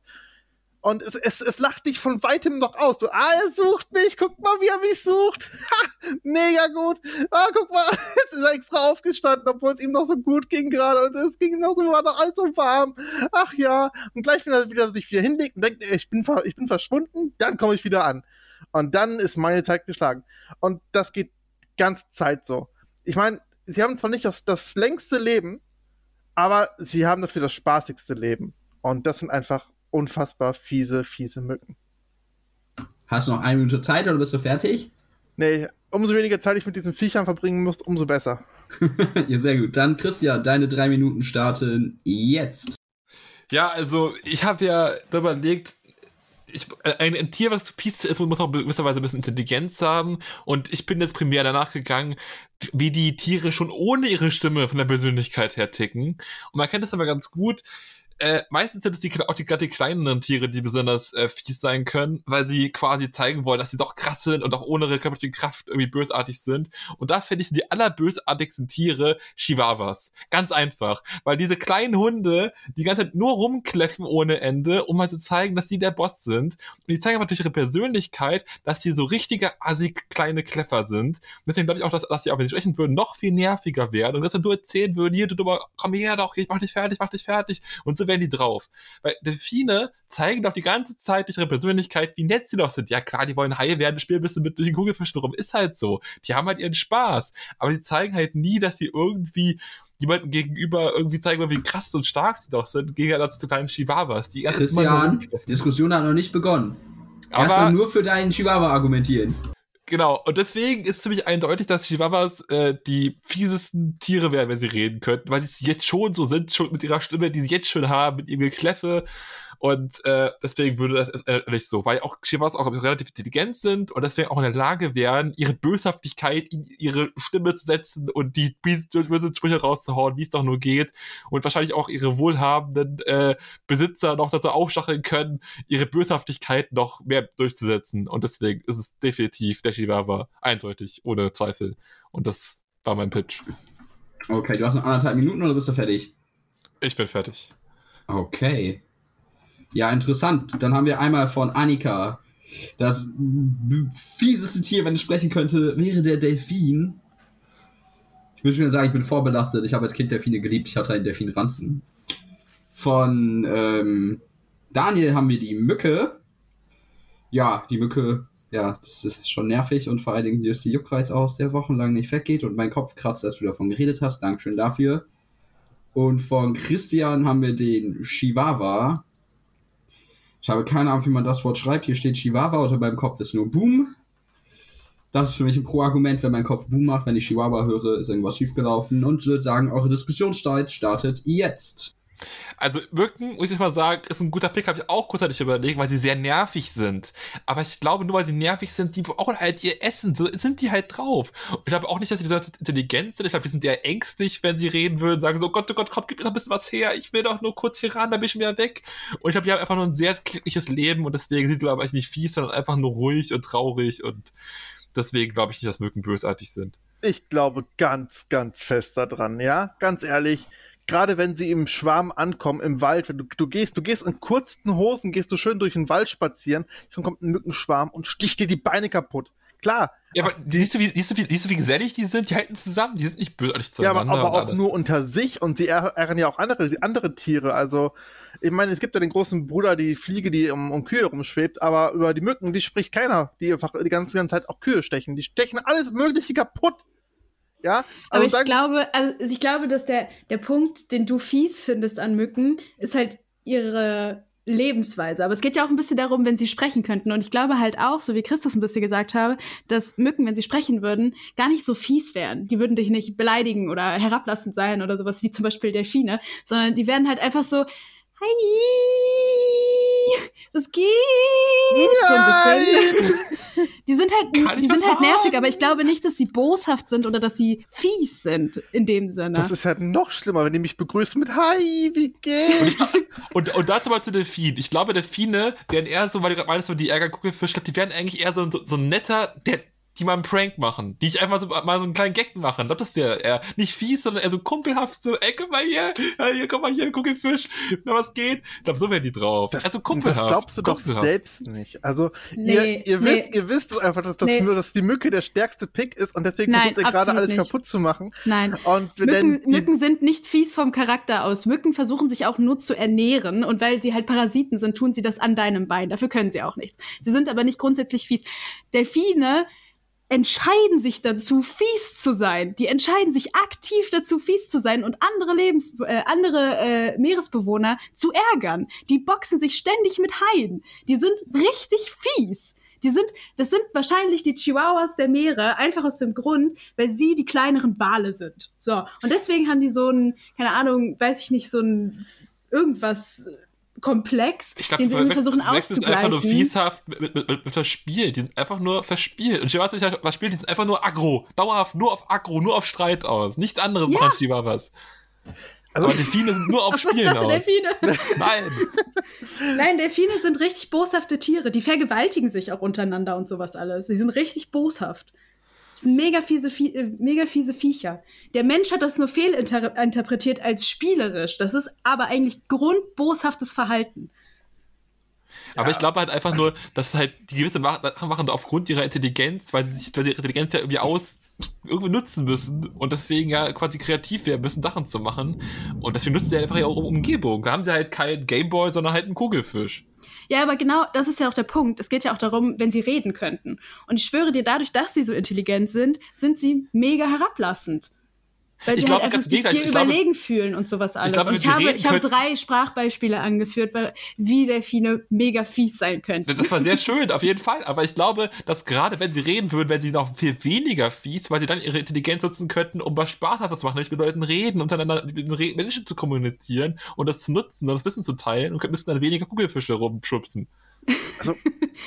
Und es, es, es lacht dich von weitem noch aus. So, ah, er sucht mich, guck mal, wie er mich sucht. Ha, mega gut. Ah, guck mal, (laughs) jetzt ist er extra aufgestanden, obwohl es ihm noch so gut ging gerade. Und es ging noch so, war noch alles so warm. Ach ja. Und gleich, wenn er wieder sich wieder hinlegt und denkt, ich bin, ich bin verschwunden, dann komme ich wieder an. Und dann ist meine Zeit geschlagen. Und das geht ganze Zeit so. Ich meine, sie haben zwar nicht das, das längste Leben, aber sie haben dafür das spaßigste Leben. Und das sind einfach unfassbar fiese, fiese Mücken. Hast du noch eine Minute Zeit oder bist du fertig? Nee, umso weniger Zeit ich mit diesen Viechern verbringen muss, umso besser. (laughs) ja, sehr gut. Dann, Christian, deine drei Minuten starten jetzt. Ja, also ich habe ja darüber überlegt, ich, äh, ein, ein Tier, was fies ist, muss auch gewisserweise ein bisschen Intelligenz haben. Und ich bin jetzt primär danach gegangen, wie die Tiere schon ohne ihre Stimme von der Persönlichkeit her ticken. Und man kennt das aber ganz gut. Äh, meistens sind es die, auch die, gerade die kleineren Tiere, die besonders äh, fies sein können, weil sie quasi zeigen wollen, dass sie doch krass sind und auch ohne ihre körperliche Kraft irgendwie bösartig sind. Und da finde ich die allerbösartigsten Tiere Chihuahuas. Ganz einfach. Weil diese kleinen Hunde die ganze Zeit nur rumkläffen ohne Ende, um mal zu zeigen, dass sie der Boss sind. Und die zeigen aber durch ihre Persönlichkeit, dass sie so richtige assi kleine Kläffer sind. Und deswegen glaube ich auch, dass, dass sie auch, wenn sie sprechen würden, noch viel nerviger werden. Und dass sie nur erzählen würden, hier, du, du, komm her doch, ich mach dich fertig, mach dich fertig. Und so wären die drauf. Weil Delfine zeigen doch die ganze Zeit durch ihre Persönlichkeit, wie nett sie doch sind. Ja klar, die wollen Haie werden, spielen ein bisschen mit den Kugelfischen rum. Ist halt so. Die haben halt ihren Spaß. Aber sie zeigen halt nie, dass sie irgendwie jemanden gegenüber irgendwie zeigen, wie krass und stark sie doch sind, gegen Gegensatz zu kleinen Chihuahuas. Die Christian, Diskussion hat noch nicht begonnen. Erstmal nur für deinen Chihuahua argumentieren. Genau, und deswegen ist ziemlich eindeutig, dass Chihuahuas äh, die fiesesten Tiere wären, wenn sie reden könnten, weil sie jetzt schon so sind, schon mit ihrer Stimme, die sie jetzt schon haben, mit ihrem Gekläffe und äh, deswegen würde das äh, nicht so, weil auch Chivas auch relativ intelligent sind und deswegen auch in der Lage wären, ihre Böshaftigkeit in ihre Stimme zu setzen und die bösen Sprüche rauszuhauen, wie es doch nur geht. Und wahrscheinlich auch ihre wohlhabenden äh, Besitzer noch dazu aufstacheln können, ihre Böshaftigkeit noch mehr durchzusetzen. Und deswegen ist es definitiv der Chihuahua eindeutig, ohne Zweifel. Und das war mein Pitch. Okay, du hast noch anderthalb Minuten oder bist du fertig? Ich bin fertig. Okay. Ja, interessant. Dann haben wir einmal von Annika. Das fieseste Tier, wenn es sprechen könnte, wäre der Delfin. Ich muss mir sagen, ich bin vorbelastet. Ich habe als Kind Delfine geliebt. Ich hatte einen Delfinranzen. Von ähm, Daniel haben wir die Mücke. Ja, die Mücke, ja, das ist schon nervig und vor allen Dingen löst die Juckreiz aus, der wochenlang nicht weggeht und mein Kopf kratzt, als du davon geredet hast. Dankeschön dafür. Und von Christian haben wir den Chihuahua. Ich habe keine Ahnung, wie man das Wort schreibt. Hier steht Chihuahua, unter meinem Kopf ist nur Boom. Das ist für mich ein Pro-Argument, wenn mein Kopf Boom macht, wenn ich Chihuahua höre, ist irgendwas schiefgelaufen. Und würde sagen, eure Diskussionszeit startet jetzt. Also Mücken, muss ich mal sagen, ist ein guter Pick, habe ich auch kurzzeitig überlegt, weil sie sehr nervig sind. Aber ich glaube, nur weil sie nervig sind, die auch halt ihr Essen, so sind die halt drauf. Und ich glaube auch nicht, dass sie besonders intelligent sind. Ich glaube, die sind eher ängstlich, wenn sie reden würden, sagen so, Gott, oh Gott, komm, gib mir noch ein bisschen was her, ich will doch nur kurz hier ran, dann bin ich wieder weg. Und ich glaube, die haben einfach nur ein sehr glückliches Leben und deswegen sind die, glaube ich, nicht fies, sondern einfach nur ruhig und traurig und deswegen glaube ich nicht, dass Mücken bösartig sind. Ich glaube ganz, ganz fest daran, ja, ganz ehrlich gerade wenn sie im Schwarm ankommen, im Wald, wenn du, du gehst, du gehst in kurzen Hosen, gehst du schön durch den Wald spazieren, schon kommt ein Mückenschwarm und sticht dir die Beine kaputt. Klar. Ja, aber siehst du, wie, siehst, du, wie, siehst du, wie gesellig die sind? Die halten zusammen, die sind nicht bösartig zueinander. Ja, aber, aber auch nur unter sich und sie ärgern ja auch andere, andere Tiere. Also, ich meine, es gibt ja den großen Bruder, die Fliege, die um, um Kühe rumschwebt, aber über die Mücken, die spricht keiner, die einfach die ganze, ganze Zeit auch Kühe stechen. Die stechen alles Mögliche kaputt. Ja, aber ich glaube, also ich glaube, dass der, der Punkt, den du fies findest an Mücken, ist halt ihre Lebensweise. Aber es geht ja auch ein bisschen darum, wenn sie sprechen könnten. Und ich glaube halt auch, so wie Christus ein bisschen gesagt habe, dass Mücken, wenn sie sprechen würden, gar nicht so fies wären. Die würden dich nicht beleidigen oder herablassend sein oder sowas wie zum Beispiel Delfine, sondern die werden halt einfach so, hi, das geht. Nein. So (laughs) die sind halt, die sind halt nervig, aber ich glaube nicht, dass sie boshaft sind oder dass sie fies sind in dem Sinne. Das ist halt noch schlimmer, wenn die mich begrüßen mit Hi, wie geht's? (laughs) Und, und, und dazu mal zu Delfin. Ich glaube, Delfine werden eher so, weil du gerade meinst, die ärgern Kugelfisch, die werden eigentlich eher so, so, so ein netter, der die mal einen Prank machen, die ich einfach so, mal so einen kleinen Gag machen. Ich glaube, das wäre eher nicht fies, sondern eher so kumpelhaft, so, ey, guck mal hier, hier, komm mal hier, Kugelfisch, na, was geht? Ich glaube, so wären die drauf. Das, also kumpelhaft. Das glaubst du doch selbst nicht. Also, nee, ihr, ihr, nee. wisst, ihr wisst einfach, dass das nee. nur, dass die Mücke der stärkste Pick ist und deswegen versucht ihr gerade alles nicht. kaputt zu machen. Nein. Und Mücken, Mücken sind nicht fies vom Charakter aus. Mücken versuchen sich auch nur zu ernähren und weil sie halt Parasiten sind, tun sie das an deinem Bein. Dafür können sie auch nichts. Sie sind aber nicht grundsätzlich fies. Delfine entscheiden sich dazu, fies zu sein. Die entscheiden sich aktiv dazu, fies zu sein und andere Lebens äh, andere äh, Meeresbewohner zu ärgern. Die boxen sich ständig mit Haien. Die sind richtig fies. Die sind, das sind wahrscheinlich die Chihuahuas der Meere, einfach aus dem Grund, weil sie die kleineren Wale sind. So. Und deswegen haben die so ein, keine Ahnung, weiß ich nicht, so ein irgendwas Komplex, ich glaub, den sie irgendwie versuchen auszugleichen. Die sind einfach nur fieshaft mit, mit, mit, mit verspielt. Die sind einfach nur verspielt. Und Chihuahuas nicht verspielt, die sind einfach nur aggro. Dauerhaft nur auf aggro, nur auf Streit aus. Nichts anderes ja. machen Chihuahuas. Also Aber Delfine sind nur auf Spielen aus. Delfine. (laughs) Nein. Nein, Delfine sind richtig boshafte Tiere. Die vergewaltigen sich auch untereinander und sowas alles. Sie sind richtig boshaft. Das sind mega fiese, äh, mega fiese Viecher. Der Mensch hat das nur fehlinterpretiert als spielerisch. Das ist aber eigentlich grundboshaftes Verhalten. Aber ja, ich glaube halt einfach also, nur, dass halt die gewisse Sachen machen aufgrund ihrer Intelligenz, weil sie sich, weil ihre Intelligenz ja irgendwie aus, irgendwie nutzen müssen und deswegen ja quasi kreativ werden müssen, Sachen zu machen. Und deswegen nutzen sie einfach ihre Umgebung. Da haben sie halt keinen Gameboy, sondern halt einen Kugelfisch. Ja, aber genau, das ist ja auch der Punkt. Es geht ja auch darum, wenn sie reden könnten. Und ich schwöre dir, dadurch, dass sie so intelligent sind, sind sie mega herablassend. Weil Ich sie glaube, halt einfach sich dir. Ich glaube- überlegen fühlen und sowas alles. glaube, und ich habe, ich habe drei Sprachbeispiele angeführt, weil, wie Delfine mega fies sein könnten. Das war sehr (laughs) schön, auf jeden Fall. Aber ich glaube, dass gerade wenn sie reden würden, wären sie noch viel weniger fies, weil sie dann ihre Intelligenz nutzen könnten, um was Spaßhaftes zu machen, nämlich mit Leuten reden, untereinander mit Menschen zu kommunizieren und das zu nutzen und das Wissen zu teilen und könnten- müssten dann weniger Kugelfische rumschubsen. (laughs)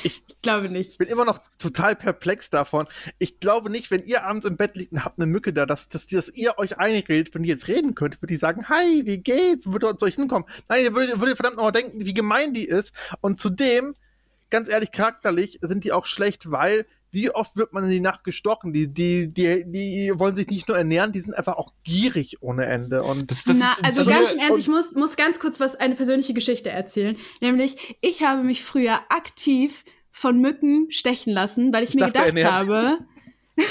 Ich glaube nicht. Ich bin immer noch total perplex davon. Ich glaube nicht, wenn ihr abends im Bett liegt und habt eine Mücke da, dass, dass, dass ihr euch einredet, wenn die jetzt reden könnt, würde die sagen, hi, wie geht's? Würde zu euch hinkommen. Nein, ihr würdet, würdet verdammt nochmal denken, wie gemein die ist. Und zudem, ganz ehrlich, charakterlich sind die auch schlecht, weil wie oft wird man in die Nacht gestochen? Die, die, die, die wollen sich nicht nur ernähren, die sind einfach auch gierig ohne Ende. Und Das, das Na, ist also so ganz im Ernst, ich muss, muss ganz kurz was, eine persönliche Geschichte erzählen. Nämlich, ich habe mich früher aktiv von Mücken stechen lassen, weil ich, Ich mir dachte, gedacht ernährt. habe. (laughs)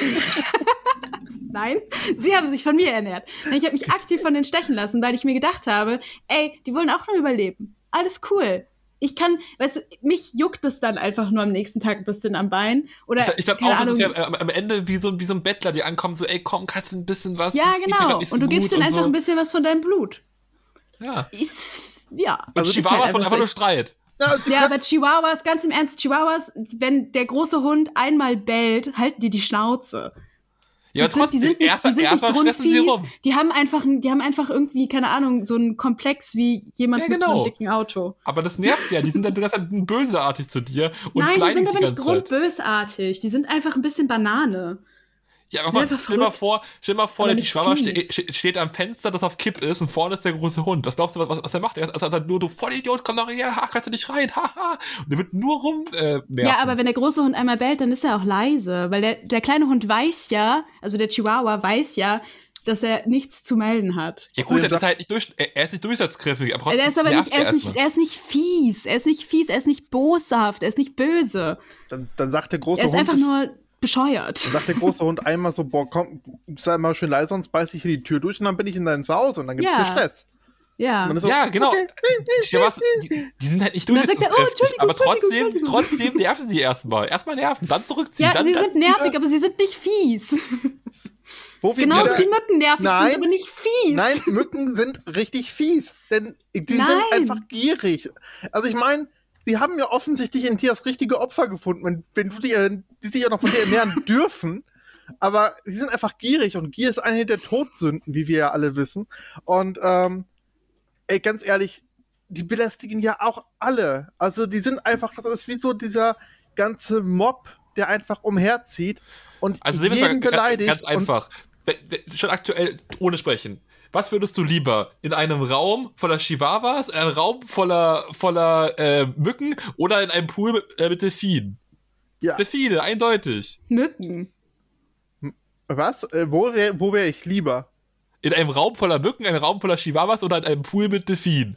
Nein, sie haben sich von mir ernährt. Ich habe mich aktiv von den stechen lassen, weil ich mir gedacht habe, ey, die wollen auch nur überleben. Alles cool. Ich kann, weißt du, mich juckt es dann einfach nur am nächsten Tag ein bisschen am Bein. Oder, Ich, ich glaube auch, das ist Ahnung. ja am, am Ende wie so, wie so ein Bettler, die ankommen, so, ey, komm, kannst du ein bisschen was? ja, Das genau. so und du gibst denen einfach so. ein bisschen was von deinem Blut. Ja. Ist, ja. Und ist Chihuahua halt von einfach nur Streit. ja, sie Ja, aber Chihuahuas, ganz im Ernst, Chihuahuas, wenn der große Hund einmal bellt, halten die die Schnauze. Ja, Das sind, die sind nicht, erst, die sind nicht stressen sie grundfies, rum. die haben einfach, ein- die haben einfach irgendwie, keine Ahnung, so einen Komplex wie jemand Ja, mit genau. einem dicken Auto. Aber das nervt ja, die sind dann böseartig zu dir und Nein, die sind aber nicht grundbösartig, die sind einfach ein bisschen Banane. Ja, aber einfach stell mal vor, stell mal vor, Aber die fies. ste ste steht am Fenster, das auf Kipp ist und vorne ist der große Hund. Was glaubst du, was, was er macht? Er sagt halt nur, du Vollidiot, komm doch her, ha, kannst du nicht rein, haha. Und der wird nur rum äh, nerven. Ja, aber wenn der große Hund einmal bellt, dann ist er auch leise, weil der, der kleine Hund weiß ja, also der Chihuahua weiß ja, dass er nichts zu melden hat. ja gut, das ist halt nicht durch, er er ist nicht durchsatzkräftig, aber trotzdem Er ist aber nicht, er ist nicht, er ist nicht fies, er ist nicht fies, er ist nicht boshaft, er ist nicht böse. dann, dann sagt der große Er ist Hund, einfach nur bescheuert. Dann sagt der große Hund einmal so, boah, komm, sei mal schön leise, sonst beiß ich hier die Tür durch und dann bin ich in deinem Zuhause und dann gibt's Ja. hier Stress. Ja. Und so, Ja, genau. okay. Die, die, sind halt nicht Und er, oh, aber trotzdem, Entschuldigung, trotzdem nerven sie erstmal. Erstmal nerven, dann zurückziehen. Ja, dann, sie dann, sind nervig, aber sie sind nicht fies. Wo wir Genauso wieder- wie Mücken nervig Nein. sind, aber nicht fies. Nein, Mücken sind richtig fies, denn die Nein. sind einfach gierig. Also ich meine, die haben ja offensichtlich in dir das richtige Opfer gefunden, wenn, wenn du die, äh, die sich ja noch von dir ernähren (laughs) dürfen. Aber sie sind einfach gierig und Gier ist eine der Todsünden, wie wir ja alle wissen. Und ähm, ey, ganz ehrlich, die belästigen ja auch alle. Also die sind einfach, das ist wie so dieser ganze Mob, der einfach umherzieht und Also jeden mal ganz, beleidigt. ganz einfach. Schon aktuell, ohne sprechen. Was würdest du lieber? In einem Raum voller Chihuahuas, in einem Raum voller, voller äh, Mücken oder in einem Pool mit, äh, mit Delfinen? Ja. Delfine, eindeutig. Mücken. Was? Äh, wo wäre wo wär ich lieber? In einem Raum voller Mücken, einem Raum voller Chihuahuas oder in einem Pool mit Delfinen?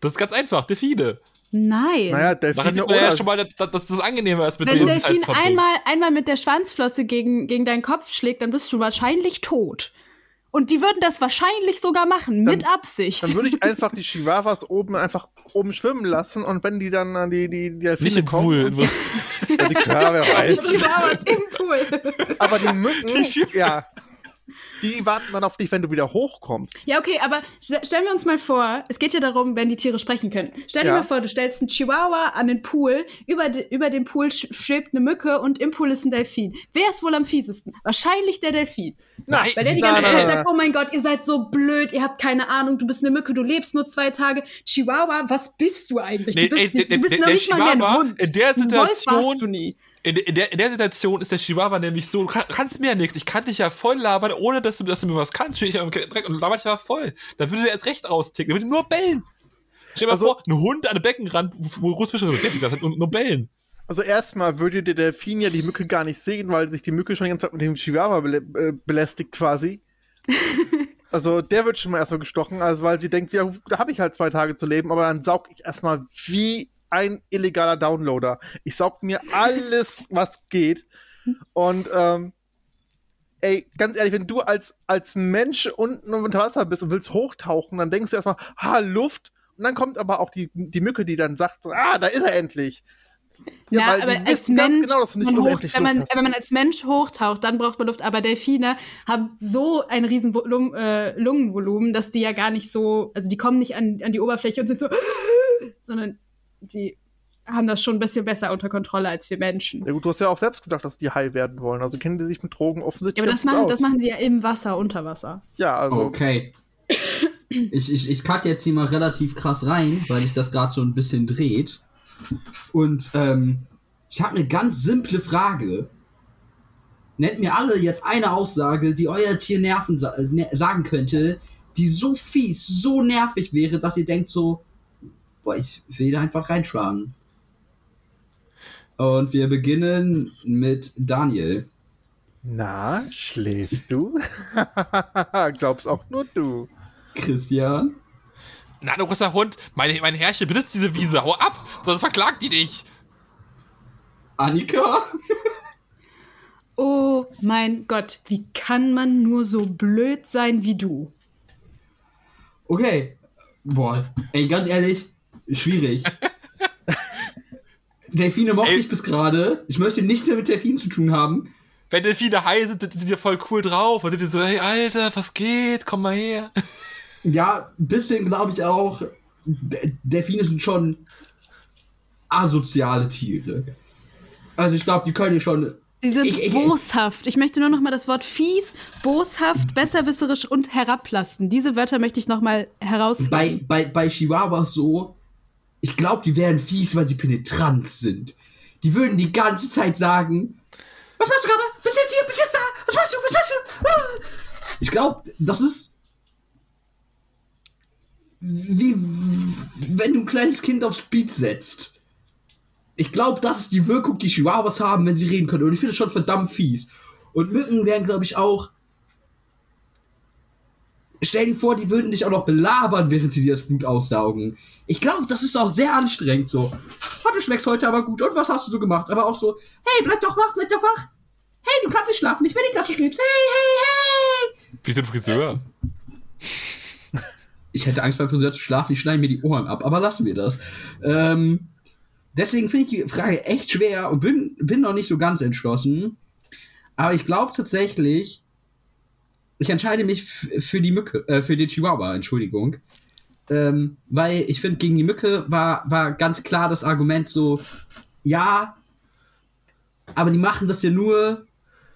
Das ist ganz einfach, Delfine. Nein. Naja, Delfine sieht man ja oder schon mal, dass, dass das angenehmer ist mit Wenn dem Delfin einmal, einmal mit der Schwanzflosse gegen, gegen deinen Kopf schlägt, dann bist du wahrscheinlich tot. Und die würden das wahrscheinlich sogar machen, mit Absicht. Dann würde ich (laughs) einfach die Chihuahuas oben einfach oben schwimmen lassen und wenn die dann an die, die, die Delfine Nicht im kommen. Pool. (laughs) Die, wer (laughs) weiß. Die Chihuahuas im Pool. Aber die Mücken, Die ja, die warten dann auf dich, wenn du wieder hochkommst. Ja, okay, aber st- stellen wir uns mal vor, es geht ja darum, wenn die Tiere sprechen können. Stell dir Ja. mal vor, du stellst einen Chihuahua an den Pool, über, de, über dem Pool sch schwebt eine Mücke und im Pool ist ein Delfin. Wer ist wohl am fiesesten? Wahrscheinlich der Delfin. Nein, Weil der die ganze Zeit sagt, oh mein Gott, ihr seid so blöd, ihr habt keine Ahnung, du bist eine Mücke, du lebst nur zwei Tage. Chihuahua, was bist du eigentlich? Nee, du bist, ey, du bist noch nicht mal ein Hund. in der Situation- warst du nie. In, in, der, in der Situation ist der Chihuahua nämlich so, du kann- kannst mir ja nichts, ich kann dich ja voll labern, ohne dass du, dass du mir was kannst. Stehe ich direkt und laber dich ja voll. Dann würde der erst recht rausticken, der würde nur bellen. Stell dir mal Also- vor, ein Hund an einem Beckenrand, wo groß Fische sind, die ganze Zeit und nur bellen. Also erstmal würde der Delfin ja die Mücke gar nicht sehen, weil sich die Mücke schon die ganze Zeit mit dem Chihuahua belä äh, belästigt quasi. (laughs) also der wird schon mal erstmal gestochen, also weil sie denkt, ja, da habe ich halt zwei Tage zu leben, aber dann saug ich erstmal wie ein illegaler Downloader. Ich saug mir alles, was geht. Und ähm, ey, ganz ehrlich, wenn du als, als Mensch unten unter Wasser bist und willst hochtauchen, dann denkst du erstmal, ha, Luft. Und dann kommt aber auch die, die Mücke, die dann sagt so, ah, da ist er endlich. Ja, weil aber als Mensch, genau, dass du nicht man hoch, wenn, man, wenn man als Mensch hochtaucht, dann braucht man Luft. Aber Delfine haben so ein riesen Vo- Lung, äh, Lungenvolumen, dass die ja gar nicht so, also die kommen nicht an, an die Oberfläche und sind so, (gasps) sondern die haben das schon ein bisschen besser unter Kontrolle als wir Menschen. Ja gut, du hast ja auch selbst gesagt, dass die high werden wollen. Also kennen die sich mit Drogen offensichtlich Ja, aber das machen, aus. das machen sie ja im Wasser, unter Wasser. Ja, also Okay. (coughs) Ich, ich, ich cut jetzt hier mal relativ krass rein, weil ich das gerade so ein bisschen dreht. Und ähm, ich habe eine ganz simple Frage. Nennt mir alle jetzt eine Aussage, die euer Tier nerven sa ne sagen könnte, die so fies, so nervig wäre, dass ihr denkt so, boah, ich will da einfach reinschlagen. Und wir beginnen mit Daniel. Na, schläfst du? (laughs) Glaubst auch nur du. Christian. Na, du großer Hund, mein, mein Herrchen besitzt diese Wiese, hau ab, sonst verklagt die dich. Annika. (laughs) Oh mein Gott, wie kann man nur so blöd sein wie du? Okay. Boah, ey, ganz ehrlich, schwierig. (laughs) Delfine mochte Ey. ich bis gerade. Ich möchte nichts mehr mit Delfinen zu tun haben. Wenn Delfine high sind, sind die ja voll cool drauf. Und sind die so, hey, Alter, was geht? Komm mal her. (laughs) Ja, ein bisschen glaube ich auch. De Delfine sind schon asoziale Tiere. Also ich glaube, die können ja schon. Sie sind Ich- ich- boshaft. Ich möchte nur noch mal das Wort fies, boshaft, besserwisserisch und herablassen. Diese Wörter möchte ich noch mal herausheben. Bei, bei, bei Chihuahuas so. Ich glaube, die wären fies, weil sie penetrant sind. Die würden die ganze Zeit sagen: Was machst du gerade? Bist jetzt hier? Bist jetzt da? Was machst du? Was machst du? Ah! Ich glaube, das ist. Wie wenn du ein kleines Kind auf Speed setzt. Ich glaube, das ist die Wirkung, die Chihuahuas haben, wenn sie reden können. Und ich finde das schon verdammt fies. Und Mücken wären, glaube ich, auch. Stell dir vor, die würden dich auch noch belabern, während sie dir das Blut aussaugen. Ich glaube, das ist auch sehr anstrengend so. Oh, du schmeckst heute aber gut. Und was hast du so gemacht? Aber auch so, hey, bleib doch wach, bleib doch wach. Hey, du kannst nicht schlafen. Ich will nicht, dass du schläfst. Hey, hey, hey. Wie so ein Friseur. (laughs) Ich hätte Angst beim Friseur zu schlafen. Ich schneide mir die Ohren ab. Aber lassen wir das. Ähm, deswegen finde ich die Frage echt schwer und bin, bin noch nicht so ganz entschlossen. Aber ich glaube tatsächlich, ich entscheide mich für die Mücke, äh, für den Chihuahua, Entschuldigung. Ähm, weil ich finde, gegen die Mücke war, war ganz klar das Argument so, ja, aber die machen das ja nur,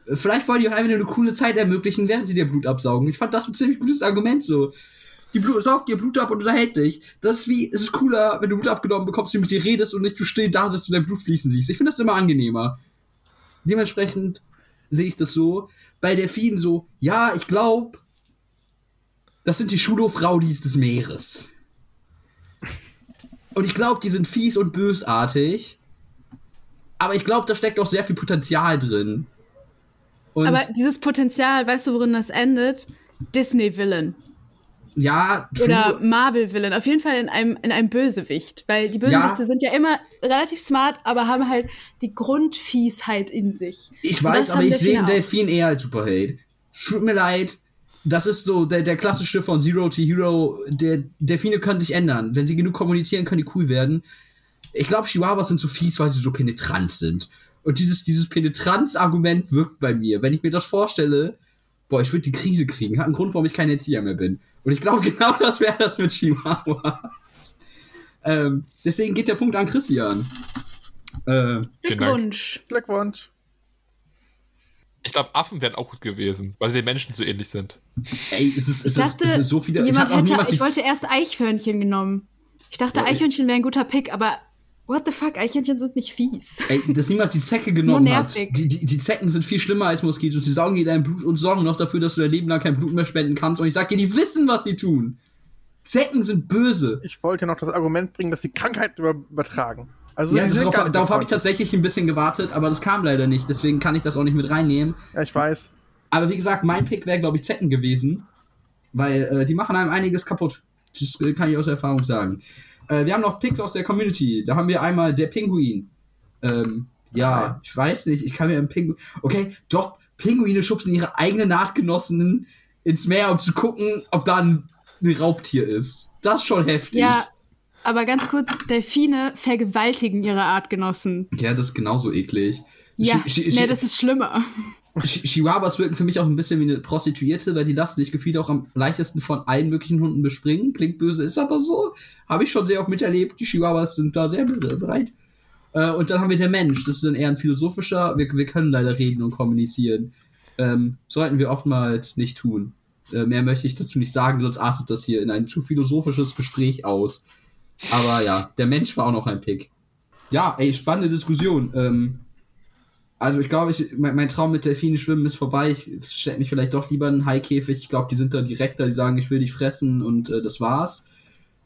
vielleicht wollen die auch einfach nur eine coole Zeit ermöglichen, während sie dir Blut absaugen. Ich fand das ein ziemlich gutes Argument so. Die Blut, saugt dir Blut ab und unterhält dich. Das ist wie, es ist cooler, wenn du Blut abgenommen bekommst, du mit dir redest und nicht du still da sitzt und dein Blut fließen siehst. Ich finde das immer angenehmer. Dementsprechend sehe ich das so. Bei Delfinen so, ja, ich glaube, das sind die Schulhofraudis des Meeres. Und ich glaube, die sind fies und bösartig. Aber ich glaube, da steckt auch sehr viel Potenzial drin. Und Aber dieses Potenzial, weißt du, worin das endet? Disney-Villain. Ja, true. Oder Marvel-Villain. Auf jeden Fall in einem, in einem Bösewicht. Weil die Bösewichte Ja. sind ja immer relativ smart, aber haben halt die Grundfiesheit in sich. Ich weiß, aber ich sehe einen Delfine Delfin eher als Superheld. Tut mir leid. Das ist so der, der klassische von Zero to Hero. Der Delfine können sich ändern. Wenn sie genug kommunizieren, können die cool werden. Ich glaube, Chihuahuas sind so fies, weil sie so penetrant sind. Und dieses, dieses Penetranz-Argument wirkt bei mir. Wenn ich mir das vorstelle, boah, ich würde die Krise kriegen. Hat einen Grund, warum ich kein Erzieher mehr bin. Und ich glaube, (laughs) genau das wäre das mit Chihuahuas. Ähm, deswegen geht der Punkt an Christian. Äh, Dank. Glückwunsch. Glückwunsch. Ich glaube, Affen wären auch gut gewesen, weil sie den Menschen so ähnlich sind. ey, es ist, es Ich ist, dachte, es ist so viele. es jemand hat auch hätte, ich wollte erst Eichhörnchen genommen. Ich dachte, Ja, Eichhörnchen wäre ein guter Pick, aber what the fuck, Eichhörnchen sind nicht fies. Ey, dass niemand die Zecke (laughs) genommen Nur hat. nervig. Die, die, die Zecken sind viel schlimmer als Moskitos. Die saugen dir dein Blut und sorgen noch dafür, dass du dein Leben lang kein Blut mehr spenden kannst. Und ich sag dir, die wissen, was sie tun. Zecken sind böse. Ich wollte noch das Argument bringen, dass sie Krankheiten über übertragen. Also Ja, darauf, so darauf habe ich tatsächlich ein bisschen gewartet, aber das kam leider nicht. Deswegen kann ich das auch nicht mit reinnehmen. Ja, ich weiß. Aber wie gesagt, mein Pick wäre, glaube ich, Zecken gewesen. Weil äh, die machen einem einiges kaputt. Das äh, kann ich aus Erfahrung sagen. Äh, wir haben noch Picks aus der Community. Da haben wir einmal der Pinguin. Ähm, Ja, ich weiß nicht. Ich kann mir im Pinguin. Okay, doch, Pinguine schubsen ihre eigenen Artgenossen ins Meer, um zu gucken, ob da ein, ein Raubtier ist. Das ist schon heftig. Ja, aber ganz kurz, Delfine vergewaltigen ihre Artgenossen. Ja, das ist genauso eklig. Ja, Chi- nee, das ist schlimmer. Chi- Chihuahuas wirken für mich auch ein bisschen wie eine Prostituierte, weil die lassen sich gefühlt auch am leichtesten von allen möglichen Hunden bespringen. Klingt böse, ist aber so. Habe ich schon sehr oft miterlebt. Die Chihuahuas sind da sehr be- bereit. Äh, und dann haben wir der Mensch. Das ist dann eher ein philosophischer. Wir, wir können leider reden und kommunizieren. Ähm, sollten wir oftmals nicht tun. Äh, mehr möchte ich dazu nicht sagen, sonst artet das hier in ein zu philosophisches Gespräch aus. Aber ja, der Mensch war auch noch ein Pick. Ja, ey, spannende Diskussion. Ähm, also ich glaube, ich, mein, mein Traum mit Delfinen schwimmen ist vorbei. Ich stelle mich vielleicht doch lieber in einen Haikäfig. Ich glaube, die sind da direkter, die sagen, ich will dich fressen und äh, das war's.